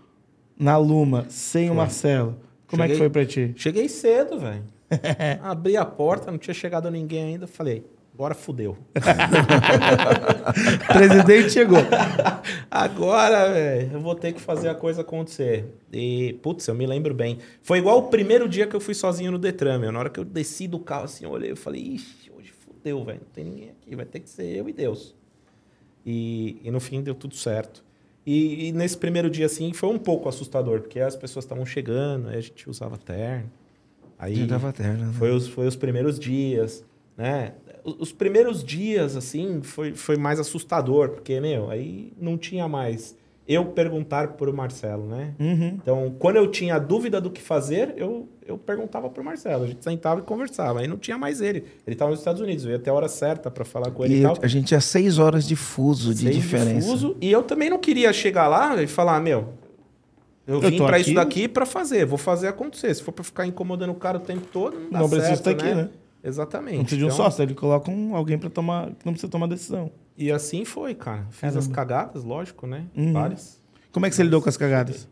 na Luma, sem o Marcelo. Como é que Cheguei- foi para ti? Cheguei cedo, velho. Abri a porta, não tinha chegado ninguém ainda. Falei, agora fudeu. O presidente chegou. Agora, velho, eu vou ter que fazer a coisa acontecer. E, putz, eu me lembro bem. Foi igual o primeiro dia que eu fui sozinho no Detran, meu. Na hora que eu desci do carro, assim, eu olhei, eu falei, ixi, hoje fudeu, velho. Não tem ninguém aqui, vai ter que ser eu e Deus. E, e no fim deu tudo certo. E, e nesse primeiro dia, assim, foi um pouco assustador, porque as pessoas estavam chegando, aí a gente usava terno. Aí dava terno, né? foi os, foi os primeiros dias, né? Os, os primeiros dias, assim, foi, foi mais assustador, porque, meu, aí não tinha mais eu perguntar pro Marcelo, né? Uhum. Então, quando eu tinha dúvida do que fazer, eu, eu perguntava pro Marcelo. A gente sentava e conversava. Aí não tinha mais ele. Ele estava nos Estados Unidos. Eu ia até a hora certa para falar com ele e, E tal. a gente tinha seis horas de fuso de Seis diferença. fuso, e eu também não queria chegar lá e falar, meu, eu vim para isso daqui para fazer, vou fazer acontecer. Se for para ficar incomodando o cara o tempo todo, não dá Não precisa estar aqui, né? Exatamente. Não precisa de um Então, sócio, ele coloca um, alguém para tomar, não precisa tomar decisão. E assim foi, cara. Fiz Caramba. as cagadas, lógico, né? Uhum. Várias. Como é que você lidou com as cagadas?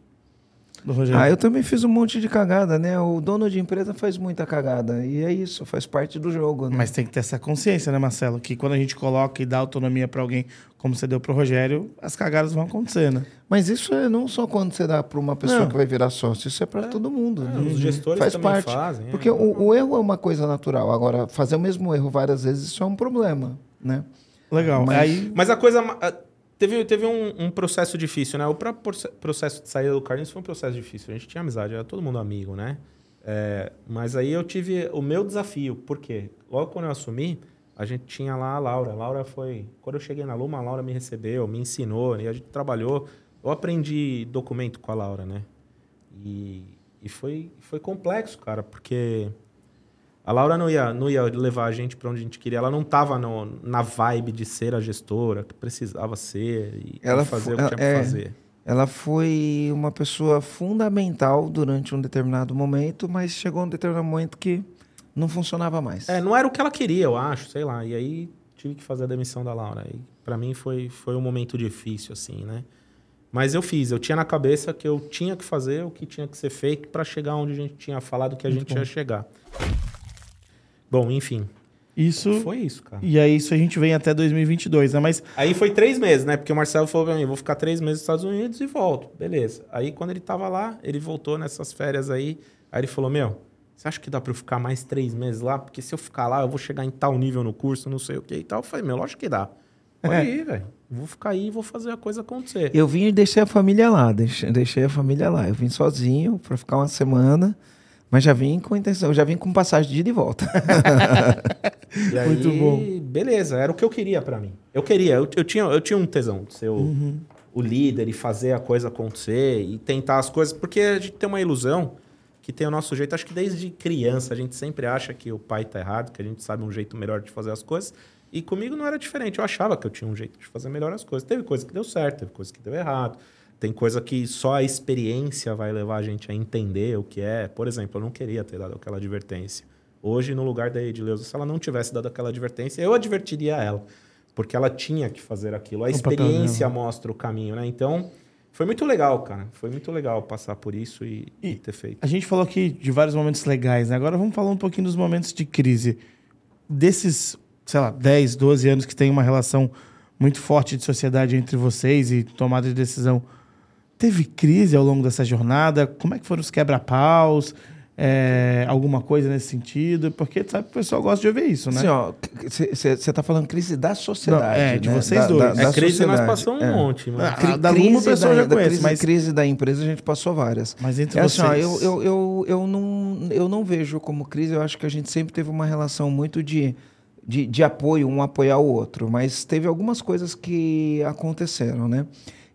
Do Rogério? Ah, eu também fiz um monte de cagada, né? O dono de empresa faz muita cagada. E é isso, faz parte do jogo, né? Mas tem que ter essa consciência, né, Marcelo? Que quando a gente coloca e dá autonomia para alguém, como você deu pro Rogério, as cagadas vão acontecer, né? Mas isso é não só quando você dá para uma pessoa Não. que vai virar sócio, isso é para todo mundo. É, né? Os gestores Faz também parte. fazem. é. Porque o, o erro é uma coisa natural. Agora, fazer o mesmo erro várias vezes, isso é um problema, né? Legal. Mas- Aí, Mas a coisa. Teve, teve um, um processo difícil, né? O próprio proce- processo de saída do Carlinhos foi um processo difícil. A gente tinha amizade, era todo mundo amigo, né? É, mas aí eu tive o meu desafio. Por quê? Logo quando eu assumi, a gente tinha lá a Laura. A Laura foi. Quando eu cheguei na Luma, a Laura me recebeu, me ensinou, e a gente trabalhou. Eu aprendi documento com a Laura, né? E, e foi, foi complexo, cara, porque a Laura não ia, não ia levar a gente para onde a gente queria. Ela não estava na vibe de ser a gestora que precisava ser e Ela fazer o que tinha é, que fazer. Ela foi uma pessoa fundamental durante um determinado momento, mas chegou um determinado momento que não funcionava mais. É, não era o que ela queria, eu acho, sei lá. E aí tive que fazer a demissão da Laura. E para mim foi, foi um momento difícil, assim, né? Mas eu fiz, eu tinha na cabeça que eu tinha que fazer o que tinha que ser feito para chegar onde a gente tinha falado que a Muito gente bom. ia chegar. Bom, enfim, isso. foi isso, cara. E aí, isso a gente vem até 2022, né? Mas Aí foi três meses, né? Porque o Marcelo falou pra mim, vou ficar três meses nos Estados Unidos e volto. Beleza. Aí quando ele tava lá, ele voltou nessas férias aí. Aí ele falou, meu, você acha que dá pra eu ficar mais três meses lá? Porque se eu ficar lá, eu vou chegar em tal nível no curso, não sei o que e tal. Eu falei, meu, lógico que dá. Pode É. ir, velho. Vou ficar aí e vou fazer a coisa acontecer. Eu vim e deixei a família lá, deixei, deixei a família lá. Eu vim sozinho para ficar uma semana, mas já vim com intenção, já vim com passagem de ida e volta. E aí, Muito bom. beleza, era o que eu queria para mim. Eu queria, eu, eu, tinha, eu tinha um tesão de ser o, uhum. o líder e fazer a coisa acontecer e tentar as coisas, porque a gente tem uma ilusão que tem o nosso jeito. Acho que desde criança a gente sempre acha que o pai tá errado, que a gente sabe um jeito melhor de fazer as coisas. E comigo não era diferente. Eu achava que eu tinha um jeito de fazer melhor as coisas. Teve coisa que deu certo, teve coisa que deu errado. Tem coisa que só a experiência vai levar a gente a entender o que é. Por exemplo, eu não queria ter dado aquela advertência. Hoje, no lugar da Edileuza, se ela não tivesse dado aquela advertência, eu advertiria ela. Porque ela tinha que fazer aquilo. A experiência mostra o caminho, né? Então, foi muito legal, cara. Foi muito legal passar por isso e, e, e ter feito. A gente falou aqui de vários momentos legais, né? Agora vamos falar um pouquinho dos momentos de crise. Desses, sei lá, 10, 12 anos que tem uma relação muito forte de sociedade entre vocês e tomada de decisão. Teve crise ao longo dessa jornada? Como é que foram os quebra-paus? é, alguma coisa nesse sentido? Porque sabe que o pessoal gosta de ouvir isso, né? Sim, ó, você está falando crise da sociedade. Não, é, de né? vocês da, dois. Da, da é, crise sociedade. nós passamos um é. monte. Mas... Ah, da Luma o pessoal já conhece. Crise, mas crise da empresa a gente passou várias. Mas entre é vocês... Assim, ó, eu, eu, eu, eu, não, eu não vejo como crise, eu acho que a gente sempre teve uma relação muito de, de, de apoio, um apoiar o outro. Mas teve algumas coisas que aconteceram, né?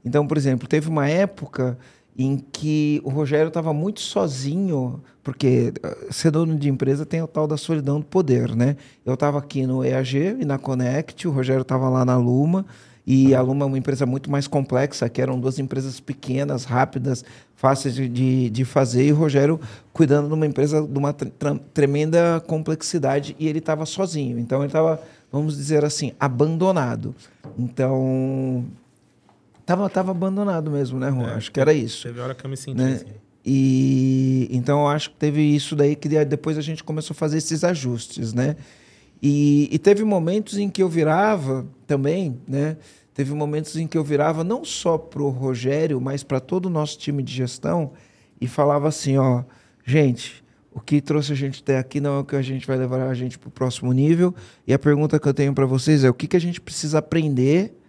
Então, por exemplo, teve uma época em que o Rogério estava muito sozinho, porque eh, ser dono de empresa tem o tal da solidão do poder, né? Eu estava aqui no EAG e na Connect, o Rogério estava lá na Luma, e a Luma é uma empresa muito mais complexa, que eram duas empresas pequenas, rápidas, fáceis de, de fazer, e o Rogério cuidando de uma empresa de uma tremenda complexidade, e ele estava sozinho. Então, ele estava, vamos dizer assim, abandonado. Então, Tava, tava abandonado mesmo, né, Juan? É, acho que era isso. Teve hora que eu me senti né? assim. E então eu acho que teve isso daí que depois a gente começou a fazer esses ajustes, né? E, e teve momentos em que eu virava também, né? Teve momentos em que eu virava não só para o Rogério, mas para todo o nosso time de gestão e falava assim, ó, gente, o que trouxe a gente até aqui não é o que a gente vai levar a gente para o próximo nível. E a pergunta que eu tenho para vocês é o que, que a gente precisa aprender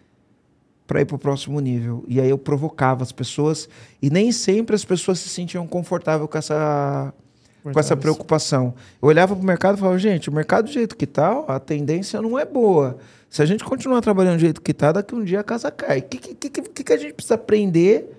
para ir para o próximo nível. E aí eu provocava as pessoas e nem sempre as pessoas se sentiam confortáveis com essa com essa preocupação. Eu olhava para o mercado e falava, gente, o mercado do jeito que está, a tendência não é boa. Se a gente continuar trabalhando do jeito que está, daqui um dia a casa cai. O que, que, que, que a gente precisa aprender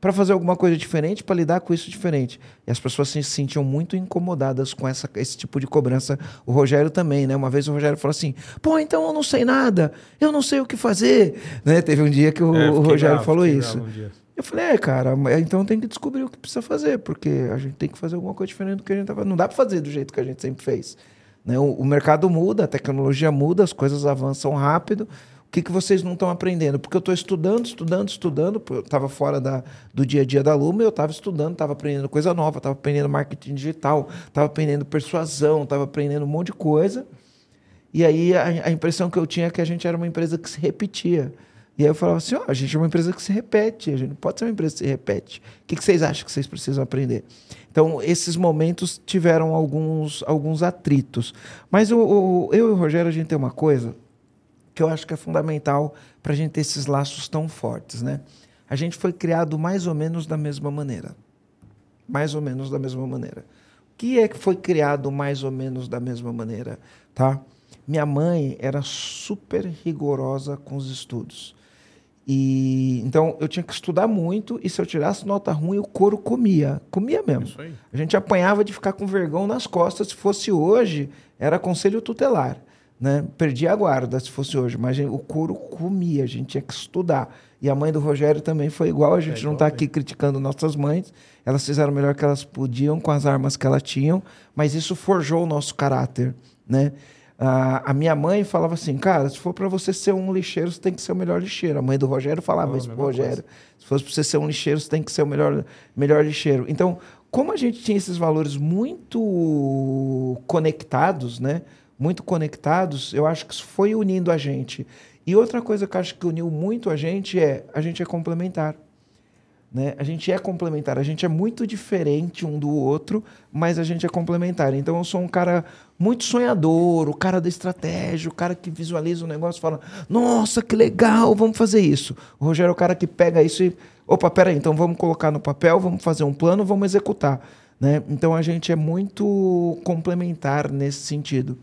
para fazer alguma coisa diferente, para lidar com isso diferente. E as pessoas se sentiam muito incomodadas com essa, esse tipo de cobrança. O Rogério também, né? Uma vez o Rogério falou assim: pô, então eu não sei nada, eu não sei o que fazer. Né? Teve um dia que o, é, o Rogério falou isso. Um eu falei, é, cara, então tem que descobrir o que precisa fazer, porque a gente tem que fazer alguma coisa diferente do que a gente fazendo. Não dá para fazer do jeito que a gente sempre fez. Né? O, o mercado muda, a tecnologia muda, as coisas avançam rápido. Que, que vocês não estão aprendendo? Porque eu estou estudando, estudando, estudando. Eu estava fora da, do dia a dia da Luma, eu estava estudando, estava aprendendo coisa nova, estava aprendendo marketing digital, estava aprendendo persuasão, estava aprendendo um monte de coisa. E aí a, a, impressão que eu tinha é que a gente era uma empresa que se repetia. E aí eu falava assim: ó, a gente é uma empresa que se repete, a gente não pode ser uma empresa que se repete. O que, que vocês acham que vocês precisam aprender? Então, esses momentos tiveram alguns, alguns atritos. Mas o, o, eu e o Rogério, a gente tem uma coisa que eu acho que é fundamental para a gente ter esses laços tão fortes, né? A gente foi criado mais ou menos da mesma maneira. Mais ou menos da mesma maneira. O que é que foi criado mais ou menos da mesma maneira, tá? Minha mãe era super rigorosa com os estudos. E então eu tinha que estudar muito e se eu tirasse nota ruim, o couro comia, comia mesmo. A gente apanhava de ficar com vergão nas costas. Se fosse hoje, era conselho tutelar né? Perdi a guarda se fosse hoje, mas o couro comia, a gente tinha que estudar. E a mãe do Rogério também foi igual, a gente é não está aqui criticando nossas mães, elas fizeram o melhor que elas podiam com as armas que elas tinham, mas isso forjou o nosso caráter, né? a minha mãe falava assim, cara, se for para você ser um lixeiro, você tem que ser o melhor lixeiro. A mãe do Rogério falava oh, isso pro Rogério. Coisa. Se fosse para você ser um lixeiro, você tem que ser o melhor, melhor lixeiro. Então, como a gente tinha esses valores muito conectados, né? Muito conectados, eu acho que isso foi unindo a gente. E outra coisa que eu acho que uniu muito a gente é a gente é complementar. Né? A gente é complementar, a gente é muito diferente um do outro, mas a gente é complementar. Então eu sou um cara muito sonhador, o cara da estratégia, o cara que visualiza o negócio e fala: Nossa, que legal, vamos fazer isso. O Rogério é o cara que pega isso e. Opa, peraí, então vamos colocar no papel, vamos fazer um plano, vamos executar. Né? Então a gente é muito complementar nesse sentido.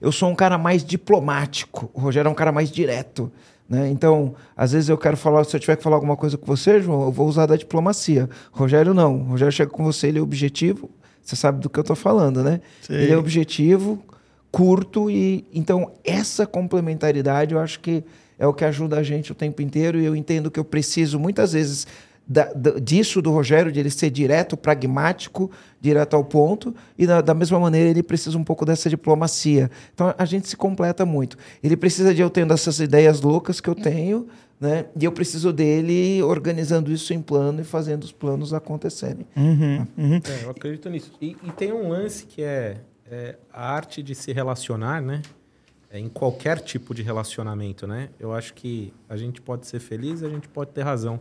Eu sou um cara mais diplomático. O Rogério é um cara mais direto. Né? Então, às vezes eu quero falar, se eu tiver que falar alguma coisa com você, João, eu vou usar da diplomacia. Rogério não. O Rogério chega com você, ele é objetivo. Você sabe do que eu estou falando, né? Sim. Ele é objetivo, curto e então essa complementaridade eu acho que é o que ajuda a gente o tempo inteiro e eu entendo que eu preciso muitas vezes da, da, disso do Rogério, de ele ser direto, pragmático, direto ao ponto, e da, da, mesma maneira ele precisa um pouco dessa diplomacia. Então a gente se completa muito. Ele precisa de eu tendo essas ideias loucas que eu tenho, né? E eu preciso dele organizando isso em plano e fazendo os planos acontecerem. Uhum, uhum. É, eu acredito nisso. E, e, tem um lance que é, é a arte de se relacionar, né? É, em qualquer tipo de relacionamento, né? Eu acho que a gente pode ser feliz, a gente pode ter razão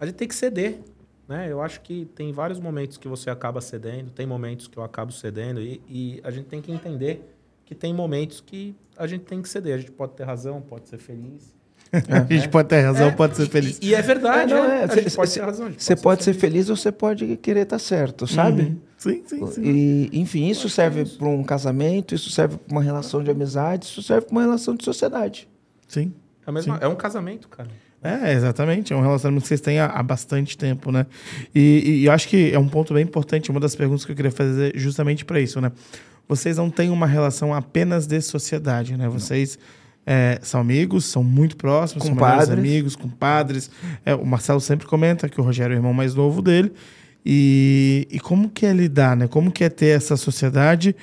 a gente tem que ceder. Né? Eu acho que tem vários momentos que você acaba cedendo, tem momentos que eu acabo cedendo, e, e a gente tem que entender que tem momentos que a gente tem que ceder. A gente pode ter razão, pode ser feliz. a gente é. pode ter razão, é, pode ser feliz. E, e é verdade, é, não, é. A gente pode ter razão. Você pode ser feliz ou você pode querer estar certo, sabe? Uhum. Sim, sim, sim. E, enfim, isso serve para um casamento, isso serve para uma relação de amizade, isso serve para uma relação de sociedade. Sim. É, mesma, sim. é um casamento, cara. É, exatamente. É um relacionamento que vocês têm há, há bastante tempo, né? E, e, eu acho que é um ponto bem importante. Uma das perguntas que eu queria fazer justamente para isso, né? Vocês não têm uma relação apenas de sociedade, né? Vocês é, são amigos, são muito próximos, com são padres. amigos, compadres. É, o Marcelo sempre comenta que o Rogério é o irmão mais novo dele. E, e como que é lidar, né? Como que é ter essa sociedade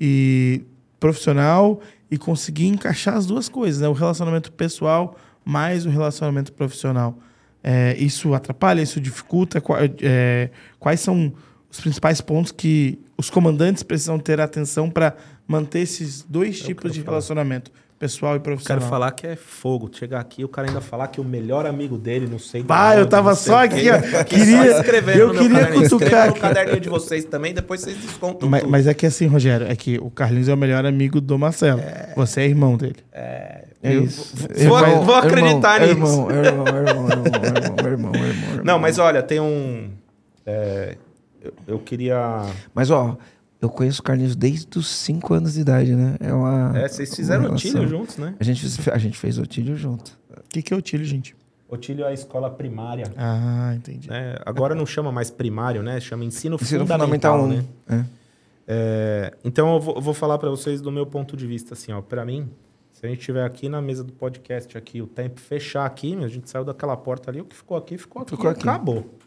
e profissional e conseguir encaixar as duas coisas, né? O relacionamento pessoal mais o relacionamento profissional. É, isso atrapalha, isso dificulta? É, quais são os principais pontos que os comandantes precisam ter atenção para manter esses dois Eu tipos de falar. relacionamento? Pessoal e profissional. Quero falar que é fogo. Chegar aqui, o cara ainda falar que o melhor amigo dele, não sei. Bah, eu tava só aqui, ó. Queria, eu queria cutucar. no caderninho de vocês também, depois vocês descontam mas, tudo. mas é que assim, Rogério, é que o Carlinhos é o melhor amigo do Marcelo. É... Você é irmão dele. É. É isso. Vou, irmão, vou acreditar irmão, nisso. Irmão, irmão, irmão, irmão, irmão, irmão, Não, mas olha, tem um. É, eu, eu queria. Mas ó, eu conheço o Carlinhos desde os 5 anos de idade, né? É uma. É, vocês fizeram o Tílio juntos, né? A gente, fez, a gente fez o Tílio junto. O que, que é o Tílio, gente? O Tílio é a escola primária. Ah, entendi. É, agora não chama mais primário, né? Chama ensino, ensino fundamental, fundamental né? É. É, então eu vou, eu vou falar para vocês do meu ponto de vista, assim, ó. Para mim, se a gente estiver aqui na mesa do podcast aqui, o tempo fechar aqui, a gente saiu daquela porta ali, o que ficou aqui ficou aqui, ficou aqui. acabou.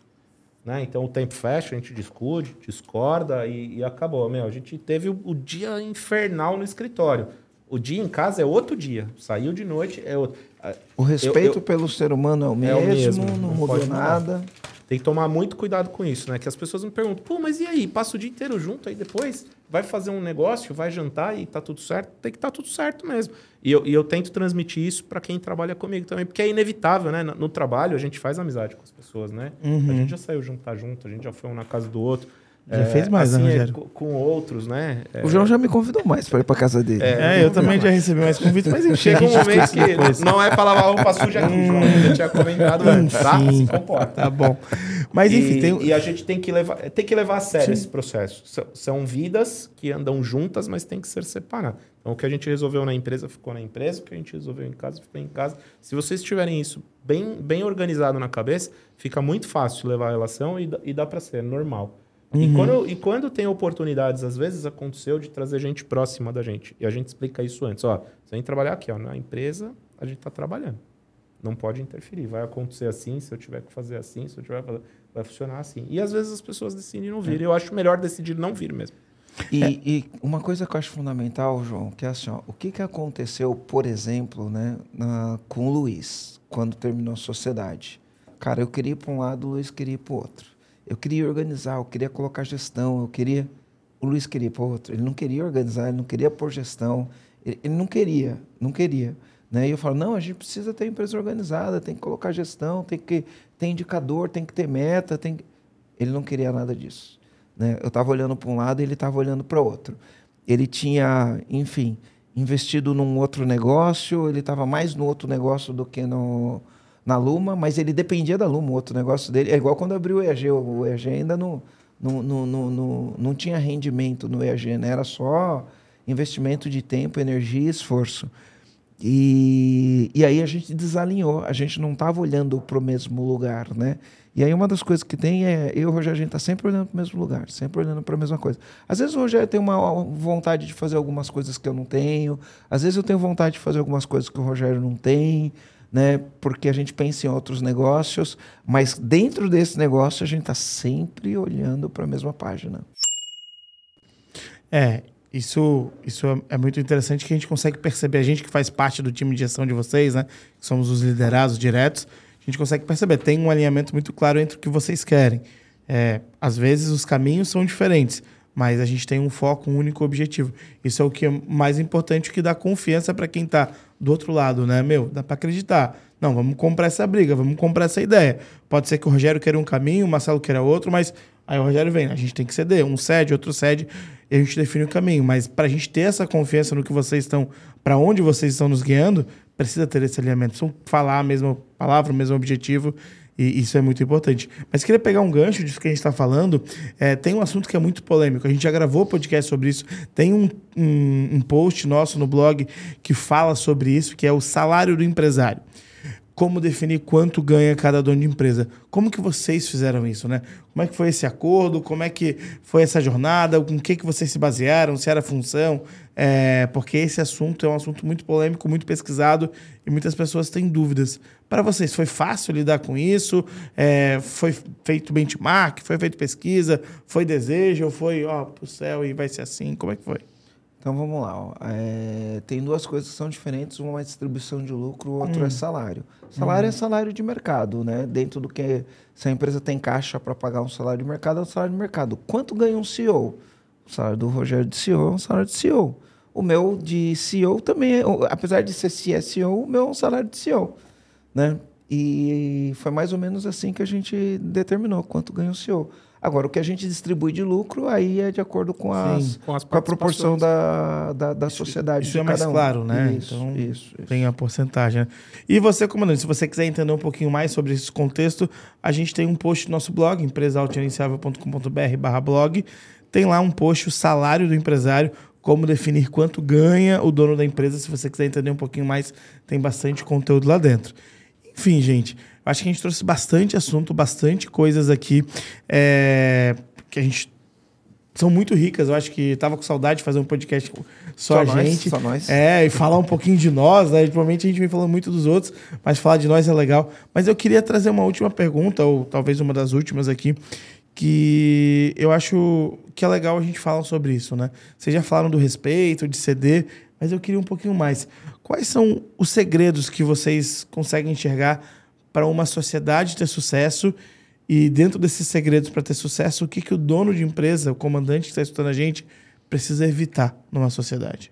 Né? Então o tempo fecha, a gente discute, discorda e, e acabou. Meu, a gente teve o, o, dia infernal no escritório. O dia em casa é outro dia. Saiu de noite é outro. O respeito eu, eu, pelo ser humano é o mesmo, é o mesmo não, não mudou nada. Tem que tomar muito cuidado com isso, né? Que as pessoas me perguntam, pô, mas e aí? Passa o dia inteiro junto, aí depois vai fazer um negócio, vai jantar e tá tudo certo? Tem que estar tá tudo certo mesmo. E eu, e eu tento transmitir isso para quem trabalha comigo também, porque é inevitável, né? No, no, trabalho a gente faz amizade com as pessoas, né? Uhum. A gente já saiu jantar junto, a gente já foi um na casa do outro. Já é, fez mais, assim, né, Rogério? É, com outros, né? É... O João já me convidou mais para ir para casa dele. É, eu também já recebi mais convites, mas enfim, chega um momento que não é para lavar roupa suja aqui, João. Eu tinha comentado antes, tá? Se comporta. Tá bom. Mas enfim, e, tem... e a gente tem que levar, tem que levar a sério Sim. esse processo. São vidas que andam juntas, mas tem que ser separadas. Então, o que a gente resolveu na empresa ficou na empresa, o que a gente resolveu em casa ficou em casa. Se vocês tiverem isso bem, bem organizado na cabeça, fica muito fácil levar a relação e, e dá para ser normal. Uhum. E, quando, e quando tem oportunidades, às vezes aconteceu de trazer gente próxima da gente. E a gente explica isso antes. Ó, você vem trabalhar aqui, ó, na empresa, a gente está trabalhando. Não pode interferir. Vai acontecer assim, se eu tiver que fazer assim, se eu tiver que fazer, vai funcionar assim. E às vezes as pessoas decidem não vir. É. Eu acho melhor decidir não vir mesmo. E, é. e, uma coisa que eu acho fundamental, João, que é assim, ó, o que, que aconteceu, por exemplo, né, na, com o Luiz, quando terminou a sociedade? Cara, eu queria ir para um lado, o Luiz queria ir para o outro. Eu queria organizar, eu queria colocar gestão, eu queria. O Luiz queria para outro. Ele não queria organizar, ele não queria pôr gestão. Ele, ele não queria, não queria. Né? E eu falo, não, a gente precisa ter empresa organizada, tem que colocar gestão, tem que ter indicador, tem que ter meta. Tem que... Ele não queria nada disso. Né? Eu estava olhando para um lado e ele estava olhando para outro. Ele tinha, enfim, investido num outro negócio, ele estava mais no outro negócio do que no, na Luma, mas ele dependia da Luma, o outro negócio dele. É igual quando abriu o EAG, o EAG ainda não, não, não, não, não, tinha rendimento no EAG, né? Era só investimento de tempo, energia e esforço. E, e aí a gente desalinhou, a gente não estava olhando para o mesmo lugar, né? E aí uma das coisas que tem é, eu e o Rogério, a gente está sempre olhando para o mesmo lugar, sempre olhando para a mesma coisa. Às vezes o Rogério tem uma vontade de fazer algumas coisas que eu não tenho, às vezes eu tenho vontade de fazer algumas coisas que o Rogério não tem, né? Porque a gente pensa em outros negócios, mas dentro desse negócio a gente está sempre olhando para a mesma página. É, isso, isso é, é muito interessante que a gente consegue perceber, a gente que faz parte do time de gestão de vocês, né? Que somos os liderados diretos, a gente consegue perceber, tem um alinhamento muito claro entre o que vocês querem. É, às vezes os caminhos são diferentes, mas a gente tem um foco, um único objetivo. Isso é o que é mais importante, que dá confiança para quem está do outro lado, né? Meu, dá para acreditar. Não, vamos comprar essa briga, vamos comprar essa ideia. Pode ser que o Rogério queira um caminho, o Marcelo queira outro, mas aí o Rogério vem, a gente tem que ceder. Um cede, outro cede e a gente define o caminho. Mas para a gente ter essa confiança no que vocês estão, para onde vocês estão nos guiando, precisa ter esse alinhamento. Precisam falar a mesma palavra, o mesmo objetivo. E isso é muito importante. Mas queria pegar um gancho disso que a gente está falando. É, tem um assunto que é muito polêmico. A gente já gravou podcast sobre isso. Tem um, um, um post nosso no blog que fala sobre isso, que é o salário do empresário como definir quanto ganha cada dono de empresa. Como que vocês fizeram isso, né? Como é que foi esse acordo? Como é que foi essa jornada? Com o que, que vocês se basearam? Se era função? É, porque esse assunto é um assunto muito polêmico, muito pesquisado e muitas pessoas têm dúvidas. Para vocês, foi fácil lidar com isso? É, foi feito benchmark? Foi feito pesquisa? Foi desejo? Ou foi, ó, pro céu e vai ser assim? Como é que foi? Então vamos lá. É, tem duas coisas que são diferentes: uma é distribuição de lucro, o outro é hum. é salário. Salário é hum. é salário de mercado, né? Dentro do que se a empresa tem caixa para pagar um salário de mercado, é um salário de mercado. Quanto ganha um CEO? O salário do Rogério de CEO é um salário de CEO. O meu de CEO também, é, apesar de ser CSO, o meu é um salário de CEO, né? E foi mais ou menos assim que a gente determinou quanto ganha o CEO. Agora, o que a gente distribui de lucro, aí é de acordo com, as, Sim, com, as com a proporção da, da, da sociedade. Isso é mais um. claro, né? Isso, então, isso, isso, tem a porcentagem. Né? E você, comandante, se você quiser entender um pouquinho mais sobre esse contexto, a gente tem um post no nosso blog, empresaaltgerenciável.com.br barra blog. Tem lá um post, o salário do empresário, como definir quanto ganha o dono da empresa. Se você quiser entender um pouquinho mais, tem bastante conteúdo lá dentro. Enfim, gente, Acho que a gente trouxe bastante assunto, bastante coisas aqui é, que a gente são muito ricas. Eu acho que tava com saudade de fazer um podcast só, só a gente. Nós, só nós. É, e falar um pouquinho de nós. Né? Ultimamente a gente vem falando muito dos outros, mas falar de nós é legal. Mas eu queria trazer uma última pergunta, ou talvez uma das últimas aqui, que eu acho que é legal a gente falar sobre isso, né? Vocês já falaram do respeito, de ceder, mas eu queria um pouquinho mais. Quais são os segredos que vocês conseguem enxergar para uma sociedade ter sucesso e dentro desses segredos para ter sucesso, o que, que o dono de empresa, o comandante que está escutando a gente, precisa evitar numa sociedade?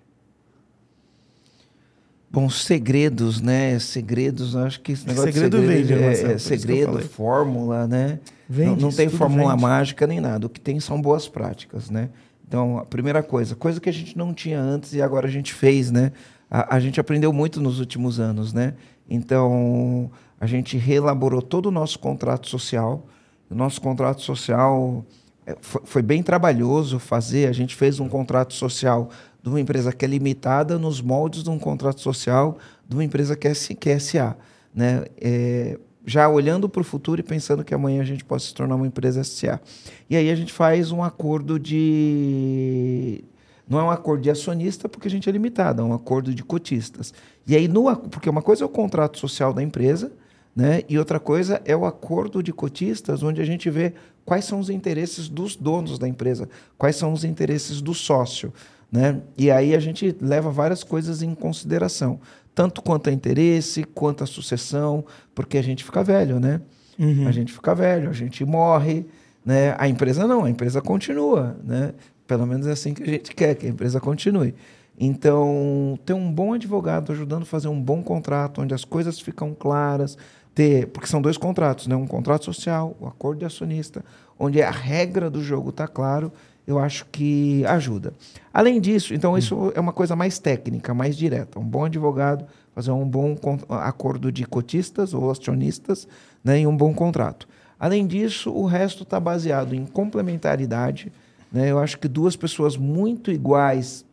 Bom, segredos, né? Segredos, acho que esse negócio segredo de segredo vende, é, é segredo, fórmula, né? Vende, não, não tem fórmula vende. mágica nem nada. O que tem são boas práticas, né? Então, a primeira coisa, coisa que a gente não tinha antes e agora a gente fez, né? A, a gente aprendeu muito nos últimos anos, né? Então, a gente reelaborou todo o nosso contrato social. O nosso contrato social é, foi, bem trabalhoso fazer. A gente fez um contrato social de uma empresa que é limitada nos moldes de um contrato social de uma empresa que é, que é SA. Né? É, já olhando para o futuro e pensando que amanhã a gente possa se tornar uma empresa SA. E aí a gente faz um acordo de. Não é um acordo de acionista, porque a gente é limitado, é um acordo de cotistas. E aí, no, porque uma coisa é o contrato social da empresa, né? E outra coisa é o acordo de cotistas, onde a gente vê quais são os interesses dos donos da empresa, quais são os interesses do sócio. Né? E aí a gente leva várias coisas em consideração, tanto quanto a interesse, quanto a sucessão, porque a gente fica velho, né? Uhum. A gente fica velho, a gente morre, né? A empresa não, a empresa continua, né? Pelo menos é assim que a gente quer, que a empresa continue. Então, ter um bom advogado ajudando a fazer um bom contrato, onde as coisas ficam claras, ter, porque são dois contratos, né? um contrato social, o um acordo de acionista, onde a regra do jogo está claro, eu acho que ajuda. Além disso, então isso é uma coisa mais técnica, mais direta. Um bom advogado fazer um bom acordo de cotistas ou acionistas né, e um bom contrato. Além disso, o resto está baseado em complementaridade. Né? Eu acho que duas pessoas muito iguais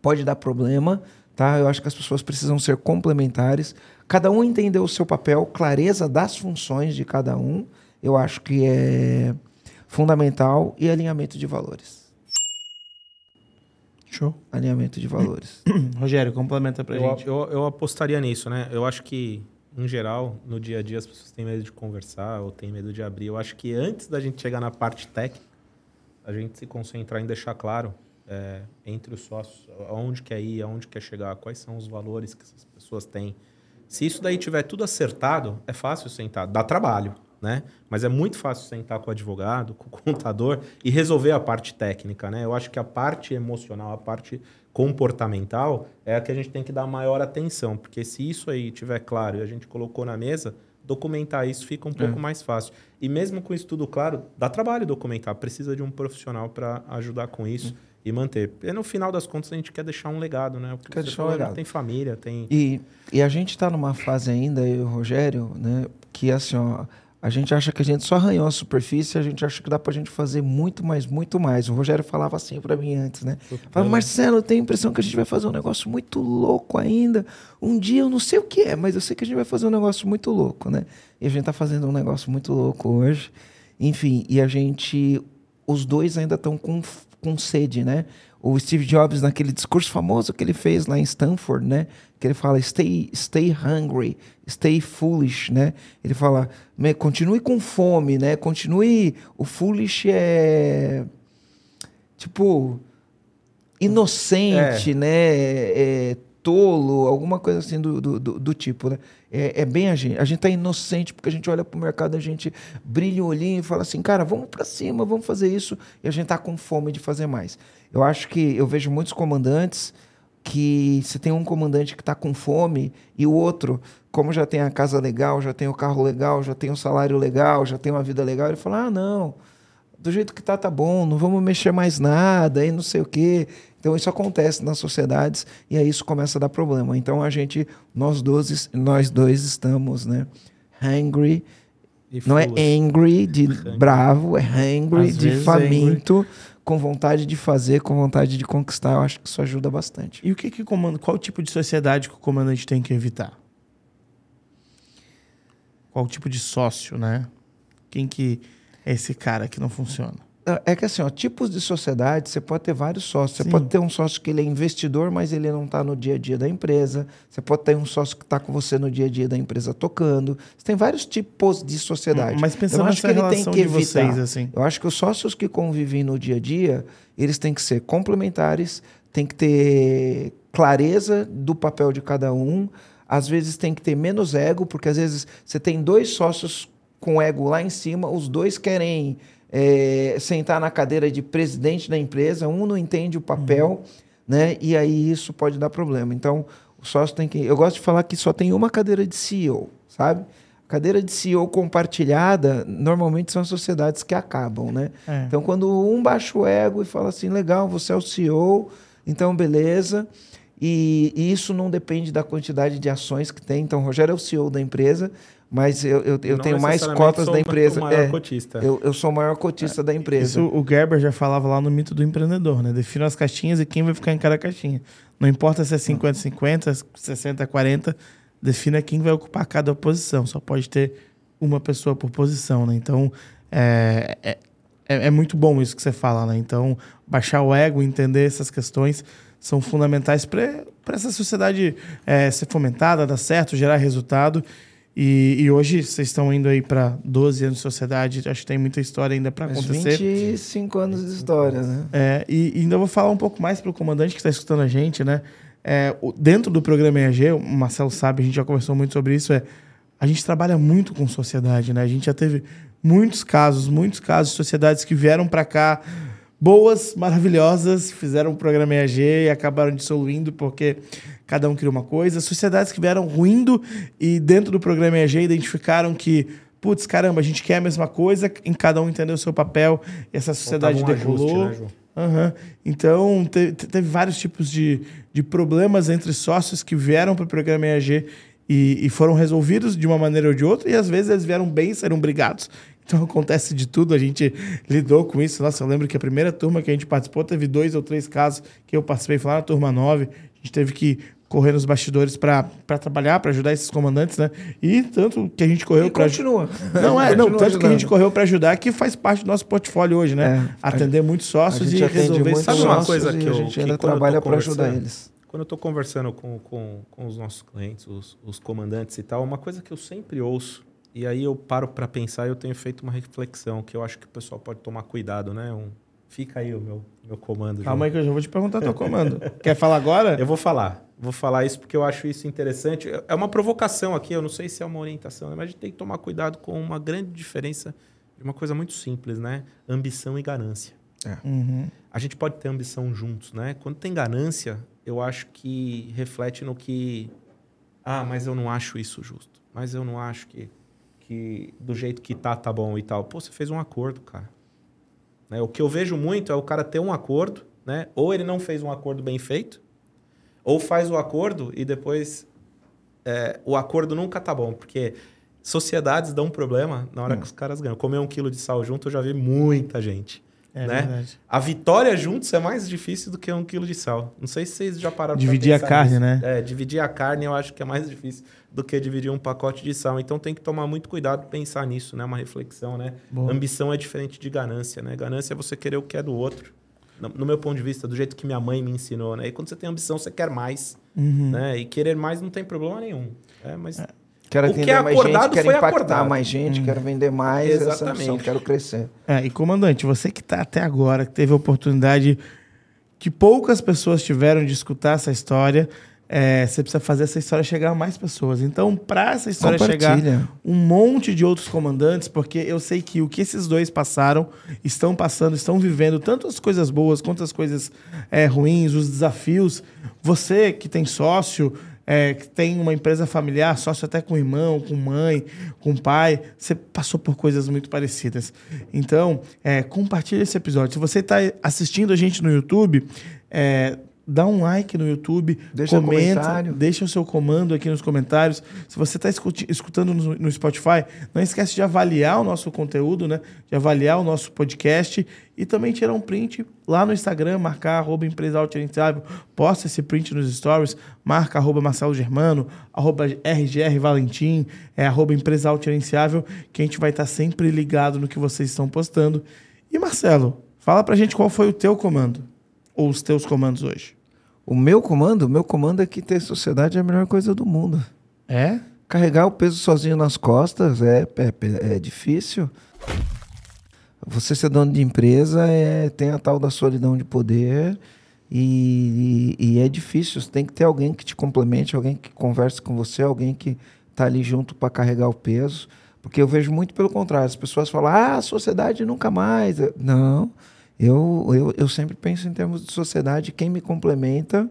pode dar problema, tá? Eu acho que as pessoas precisam ser complementares. Cada um entender o seu papel, clareza das funções de cada um, eu acho que é fundamental e alinhamento de valores. Show. Alinhamento de valores. Rogério, complementa pra Eu, gente. eu, eu apostaria nisso, né? Eu acho que, em geral, no dia a dia, as pessoas têm medo de conversar ou têm medo de abrir. Eu acho que antes da gente chegar na parte técnica, a gente se concentrar em deixar claro é, entre os sócios aonde quer ir, aonde quer chegar, quais são os valores que essas pessoas têm. Se isso daí tiver tudo acertado, é fácil sentar. Dá trabalho, né? Mas é muito fácil sentar com o advogado, com o contador e resolver a parte técnica, né? Eu acho que a parte emocional, a parte comportamental é a que a gente tem que dar maior atenção, porque se isso aí tiver claro e a gente colocou na mesa, documentar isso fica um pouco mais fácil. E mesmo com isso tudo claro, dá trabalho documentar, precisa de um profissional para ajudar com isso. E manter. E no final das contas, a gente quer deixar um legado, né? Porque Quer deixar um falou, legado. Tem família, tem. E, e a gente está numa fase ainda, eu e o Rogério, né, que assim, ó, a gente acha que a gente só arranhou a superfície, a gente acha que dá pra gente fazer muito mais, muito mais. O Rogério falava assim para mim antes, né? Falava, Marcelo, eu tenho a impressão que a gente vai fazer um negócio muito louco ainda. Um dia eu não sei o que é, mas eu sei que a gente vai fazer um negócio muito louco, né? E a gente tá fazendo um negócio muito louco hoje. Enfim, e a gente, os dois ainda estão com, com sede, né? O Steve Jobs, naquele discurso famoso que ele fez lá em Stanford, né? Que ele fala, stay, stay hungry, stay foolish, né? Ele fala, "Me- continue com fome, né? Continue... O foolish é... Tipo... Inocente, né? É, tolo, alguma coisa assim do, do, do- do tipo, né? É, é bem a gente. A gente tá inocente porque a gente olha pro mercado, a gente brilha o olhinho e fala assim, cara, vamos para cima, vamos fazer isso. E a gente tá com fome de fazer mais. Eu acho que eu vejo muitos comandantes que você tem um comandante que está com fome e o outro, como já tem a casa legal, já tem o carro legal, já tem o salário legal, já tem uma vida legal, ele fala: ah, não, do jeito que tá, tá bom, não vamos mexer mais nada e não sei o quê. Então isso acontece nas sociedades e aí isso começa a dar problema. Então a gente, nós dois, nós dois estamos, né? Hungry, não é angry de bravo, é hungry Às de é faminto, com vontade de fazer, com vontade de conquistar. Eu acho que isso ajuda bastante. E o que que o comando, qual tipo de sociedade que o comandante tem que evitar? Qual tipo de sócio, né? Quem que é esse cara que não funciona? É que assim, ó, tipos de sociedade, você pode ter vários sócios. Você Sim. pode ter um sócio que ele é investidor, mas ele não está no dia a dia da empresa. Você pode ter um sócio que está com você no dia a dia da empresa tocando. Você tem vários tipos de sociedade. Mas pensando Eu acho que ele tem que de evitar. vocês, assim. Eu acho que os sócios que convivem no dia a dia, eles têm que ser complementares, tem que ter clareza do papel de cada um. Às vezes tem que ter menos ego, porque às vezes você tem dois sócios com ego lá em cima, os dois querem é, sentar na cadeira de presidente da empresa, um não entende o papel, né? E aí isso pode dar problema. Então, o sócio tem que. Eu gosto de falar que só tem uma cadeira de CEO, sabe? Cadeira de CEO compartilhada, normalmente são as sociedades que acabam, né? É. Então, quando um baixa o ego e fala assim, legal, você é o CEO, então beleza. E, e isso não depende da quantidade de ações que tem. Então, o Rogério é o CEO da empresa, mas eu, eu, eu tenho mais cotas da empresa. maior É, cotista. eu, eu sou o maior cotista da empresa. Isso o Gerber já falava lá no mito do empreendedor, né? Defina as caixinhas e quem vai ficar em cada caixinha. Não importa se é 50-50, 60-40, defina quem vai ocupar cada posição. Só pode ter uma pessoa por posição, né? Então, é, é, é é muito bom isso que você fala, né? Então, baixar o ego, entender essas questões são fundamentais para essa sociedade é, ser fomentada, dar certo, gerar resultado. E, e hoje vocês estão indo aí para 12 anos de sociedade, acho que tem muita história ainda para acontecer. 25 anos de história, né? É, e, e ainda vou falar um pouco mais para o comandante que está escutando a gente, né? É, dentro do programa EAG, o Marcelo sabe, a gente já conversou muito sobre isso, é a gente trabalha muito com sociedade, né? A gente já teve muitos casos, muitos casos de sociedades que vieram para cá boas, maravilhosas, fizeram o programa EAG e acabaram dissoluindo porque cada um queria uma coisa. Sociedades que vieram ruindo e dentro do programa EAG identificaram que, putz, caramba, a gente quer a mesma coisa, em cada um entendeu o seu papel e essa sociedade Faltava um ajuste, decolou. né, Ju? Aham. Então, te- te- teve vários tipos de, de problemas entre sócios que vieram para o programa EAG e, e foram resolvidos de uma maneira ou de outra, e às vezes eles vieram bem e saíram brigados. Então acontece de tudo, a gente lidou com isso. Nossa, eu lembro que a primeira turma que a gente participou teve dois ou três casos que eu participei, foi lá na turma 9. A gente teve que correr nos bastidores para trabalhar, para ajudar esses comandantes, né? E tanto que a gente correu para continua. Não é, não, tanto ajudando. que a gente correu para ajudar que faz parte do nosso portfólio hoje, né? É. Atender muitos A sócios gente e resolver muitos esses Sabe uma coisa que a eu- gente que ainda trabalha para ajudar eles. Quando eu estou conversando com, com, com os nossos clientes, os, os comandantes e tal, uma coisa que eu sempre ouço, e aí eu paro para pensar e eu tenho feito uma reflexão, que eu acho que o pessoal pode tomar cuidado, né? Um, fica aí o meu, meu comando. Calma João. aí que eu já vou te perguntar teu comando. Quer falar agora? Eu vou falar. Vou falar isso porque eu acho isso interessante. É uma provocação aqui, eu não sei se é uma orientação, mas a gente tem que tomar cuidado com uma grande diferença de uma coisa muito simples, né? Ambição e ganância. Uhum. A gente pode ter ambição juntos, né? Quando tem ganância, eu acho que reflete no que. Ah, mas eu não acho isso justo. Mas eu não acho que, que do jeito que tá, tá bom e tal. Pô, você fez um acordo, cara. Né? O que eu vejo muito é o cara ter um acordo, né? Ou ele não fez um acordo bem feito, ou faz o acordo e depois é, o acordo nunca tá bom, porque sociedades dão problema na hora que os caras ganham. Comer um quilo de sal junto, eu já vi muita gente. É né? verdade. A vitória juntos é mais difícil do que um quilo de sal. Não sei se vocês já pararam Dividir a carne, nisso. né? É, dividir a carne eu acho que é mais difícil do que dividir um pacote de sal. Então tem que tomar muito cuidado pensar nisso, né? Uma reflexão, né? Boa. Ambição é diferente de ganância, né? Ganância é você querer o que é do outro. No, meu ponto de vista, do jeito que minha mãe me ensinou, né? E quando você tem ambição, você quer mais, Uhum. né? E querer mais não tem problema nenhum. É, mas Quero O que é mais acordado gente, quero foi impactar acordado. mais gente, quero vender mais. essa Exatamente. quero crescer. É, e comandante, você que está até agora, que teve a oportunidade que poucas pessoas tiveram de escutar essa história, é, você precisa fazer essa história chegar a mais pessoas. Então, para essa história chegar um monte de outros comandantes, porque eu sei que o que esses dois passaram, estão passando, estão vivendo tanto as coisas boas quanto as coisas é, ruins, os desafios. Você que tem sócio, é, que tem uma empresa familiar, sócio até com irmão, com mãe, com pai, você passou por coisas muito parecidas. Então, é, compartilha esse episódio. Se você está assistindo a gente no YouTube, é, dá um like no YouTube, Deixa um comenta, comentário. deixa o seu comando aqui nos comentários. Se você está escutando no, no Spotify, não esquece de avaliar o nosso conteúdo, né? De avaliar o nosso podcast e também tirar um print lá no Instagram, marcar arroba empresa autogerenciável, posta esse print nos stories, marca arroba Marcelo Germano, arroba RGR Valentim, é arroba empresa autogerenciável, que a gente vai estar sempre ligado no que vocês estão postando. E Marcelo, fala pra gente qual foi o teu comando, ou os teus comandos hoje. O meu comando, o meu comando é que ter sociedade é a melhor coisa do mundo. É? Carregar o peso sozinho nas costas é, é, é difícil. Você ser dono de empresa é, tem a tal da solidão de poder e, e- e é difícil. Você tem que ter alguém que te complemente, alguém que converse com você, alguém que está ali junto para carregar o peso. Porque eu vejo muito pelo contrário. As pessoas falam, ah, a sociedade nunca mais. Não, eu, eu, eu sempre penso em termos de sociedade, quem me complementa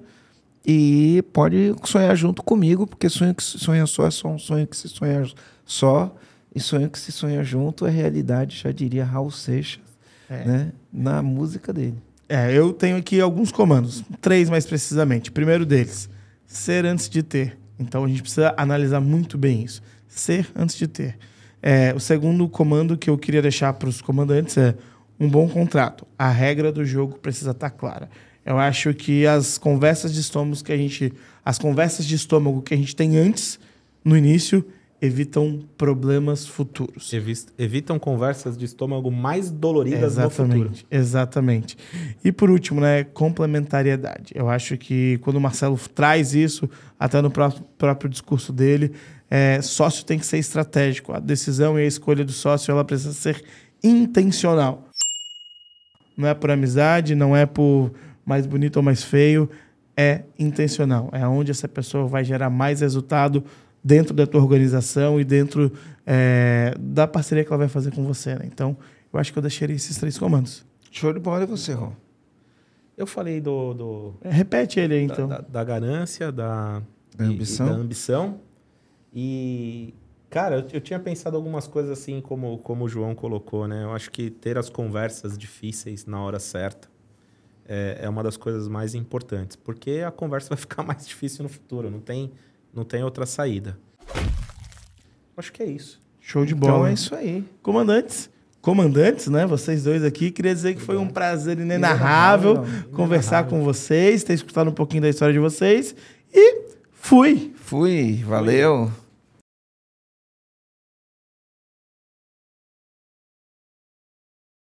e pode sonhar junto comigo, porque sonho que se sonha só é só um sonho que se sonha só, e sonho que se sonha junto é realidade, já diria Raul Seixas, né? na música dele. É, eu tenho aqui alguns comandos, três mais precisamente. Primeiro deles, ser antes de ter. Então a gente precisa analisar muito bem isso. Ser antes de ter. É, o segundo comando que eu queria deixar para os comandantes é um bom contrato. A regra do jogo precisa estar clara. Eu acho que as conversas de estômago que a gente, as conversas de estômago que a gente tem antes, no início, evitam problemas futuros. Evitam conversas de estômago mais doloridas no futuro. Exatamente, exatamente. E por último, né, complementariedade. Eu acho que quando o Marcelo traz isso, até no pró- próprio discurso dele, é, sócio tem que ser estratégico. A decisão e a escolha do sócio ela precisa ser intencional. Não é por amizade, não é por mais bonito ou mais feio, é intencional. É onde essa pessoa vai gerar mais resultado dentro da tua organização e dentro é, da parceria que ela vai fazer com você. Né? Então, eu acho que eu deixaria esses três comandos. Show de bola e você, Ron? Eu falei do, do- É, Repete ele aí, da- então. da, da ganância, da, Da e- e ambição. da ambição. E, cara, eu, eu tinha pensado algumas coisas assim, como, como o João colocou, né? Eu acho que ter as conversas difíceis na hora certa é, é uma das coisas mais importantes, porque a conversa vai ficar mais difícil no futuro, não tem, não tem outra saída. Acho que é isso. Show de bola. Então é isso aí. Comandantes, comandantes, né? Vocês dois aqui. Queria dizer que foi um prazer inenarrável Inenarrável, conversar com vocês, ter escutado um pouquinho da história de vocês. E fui! Fui, valeu.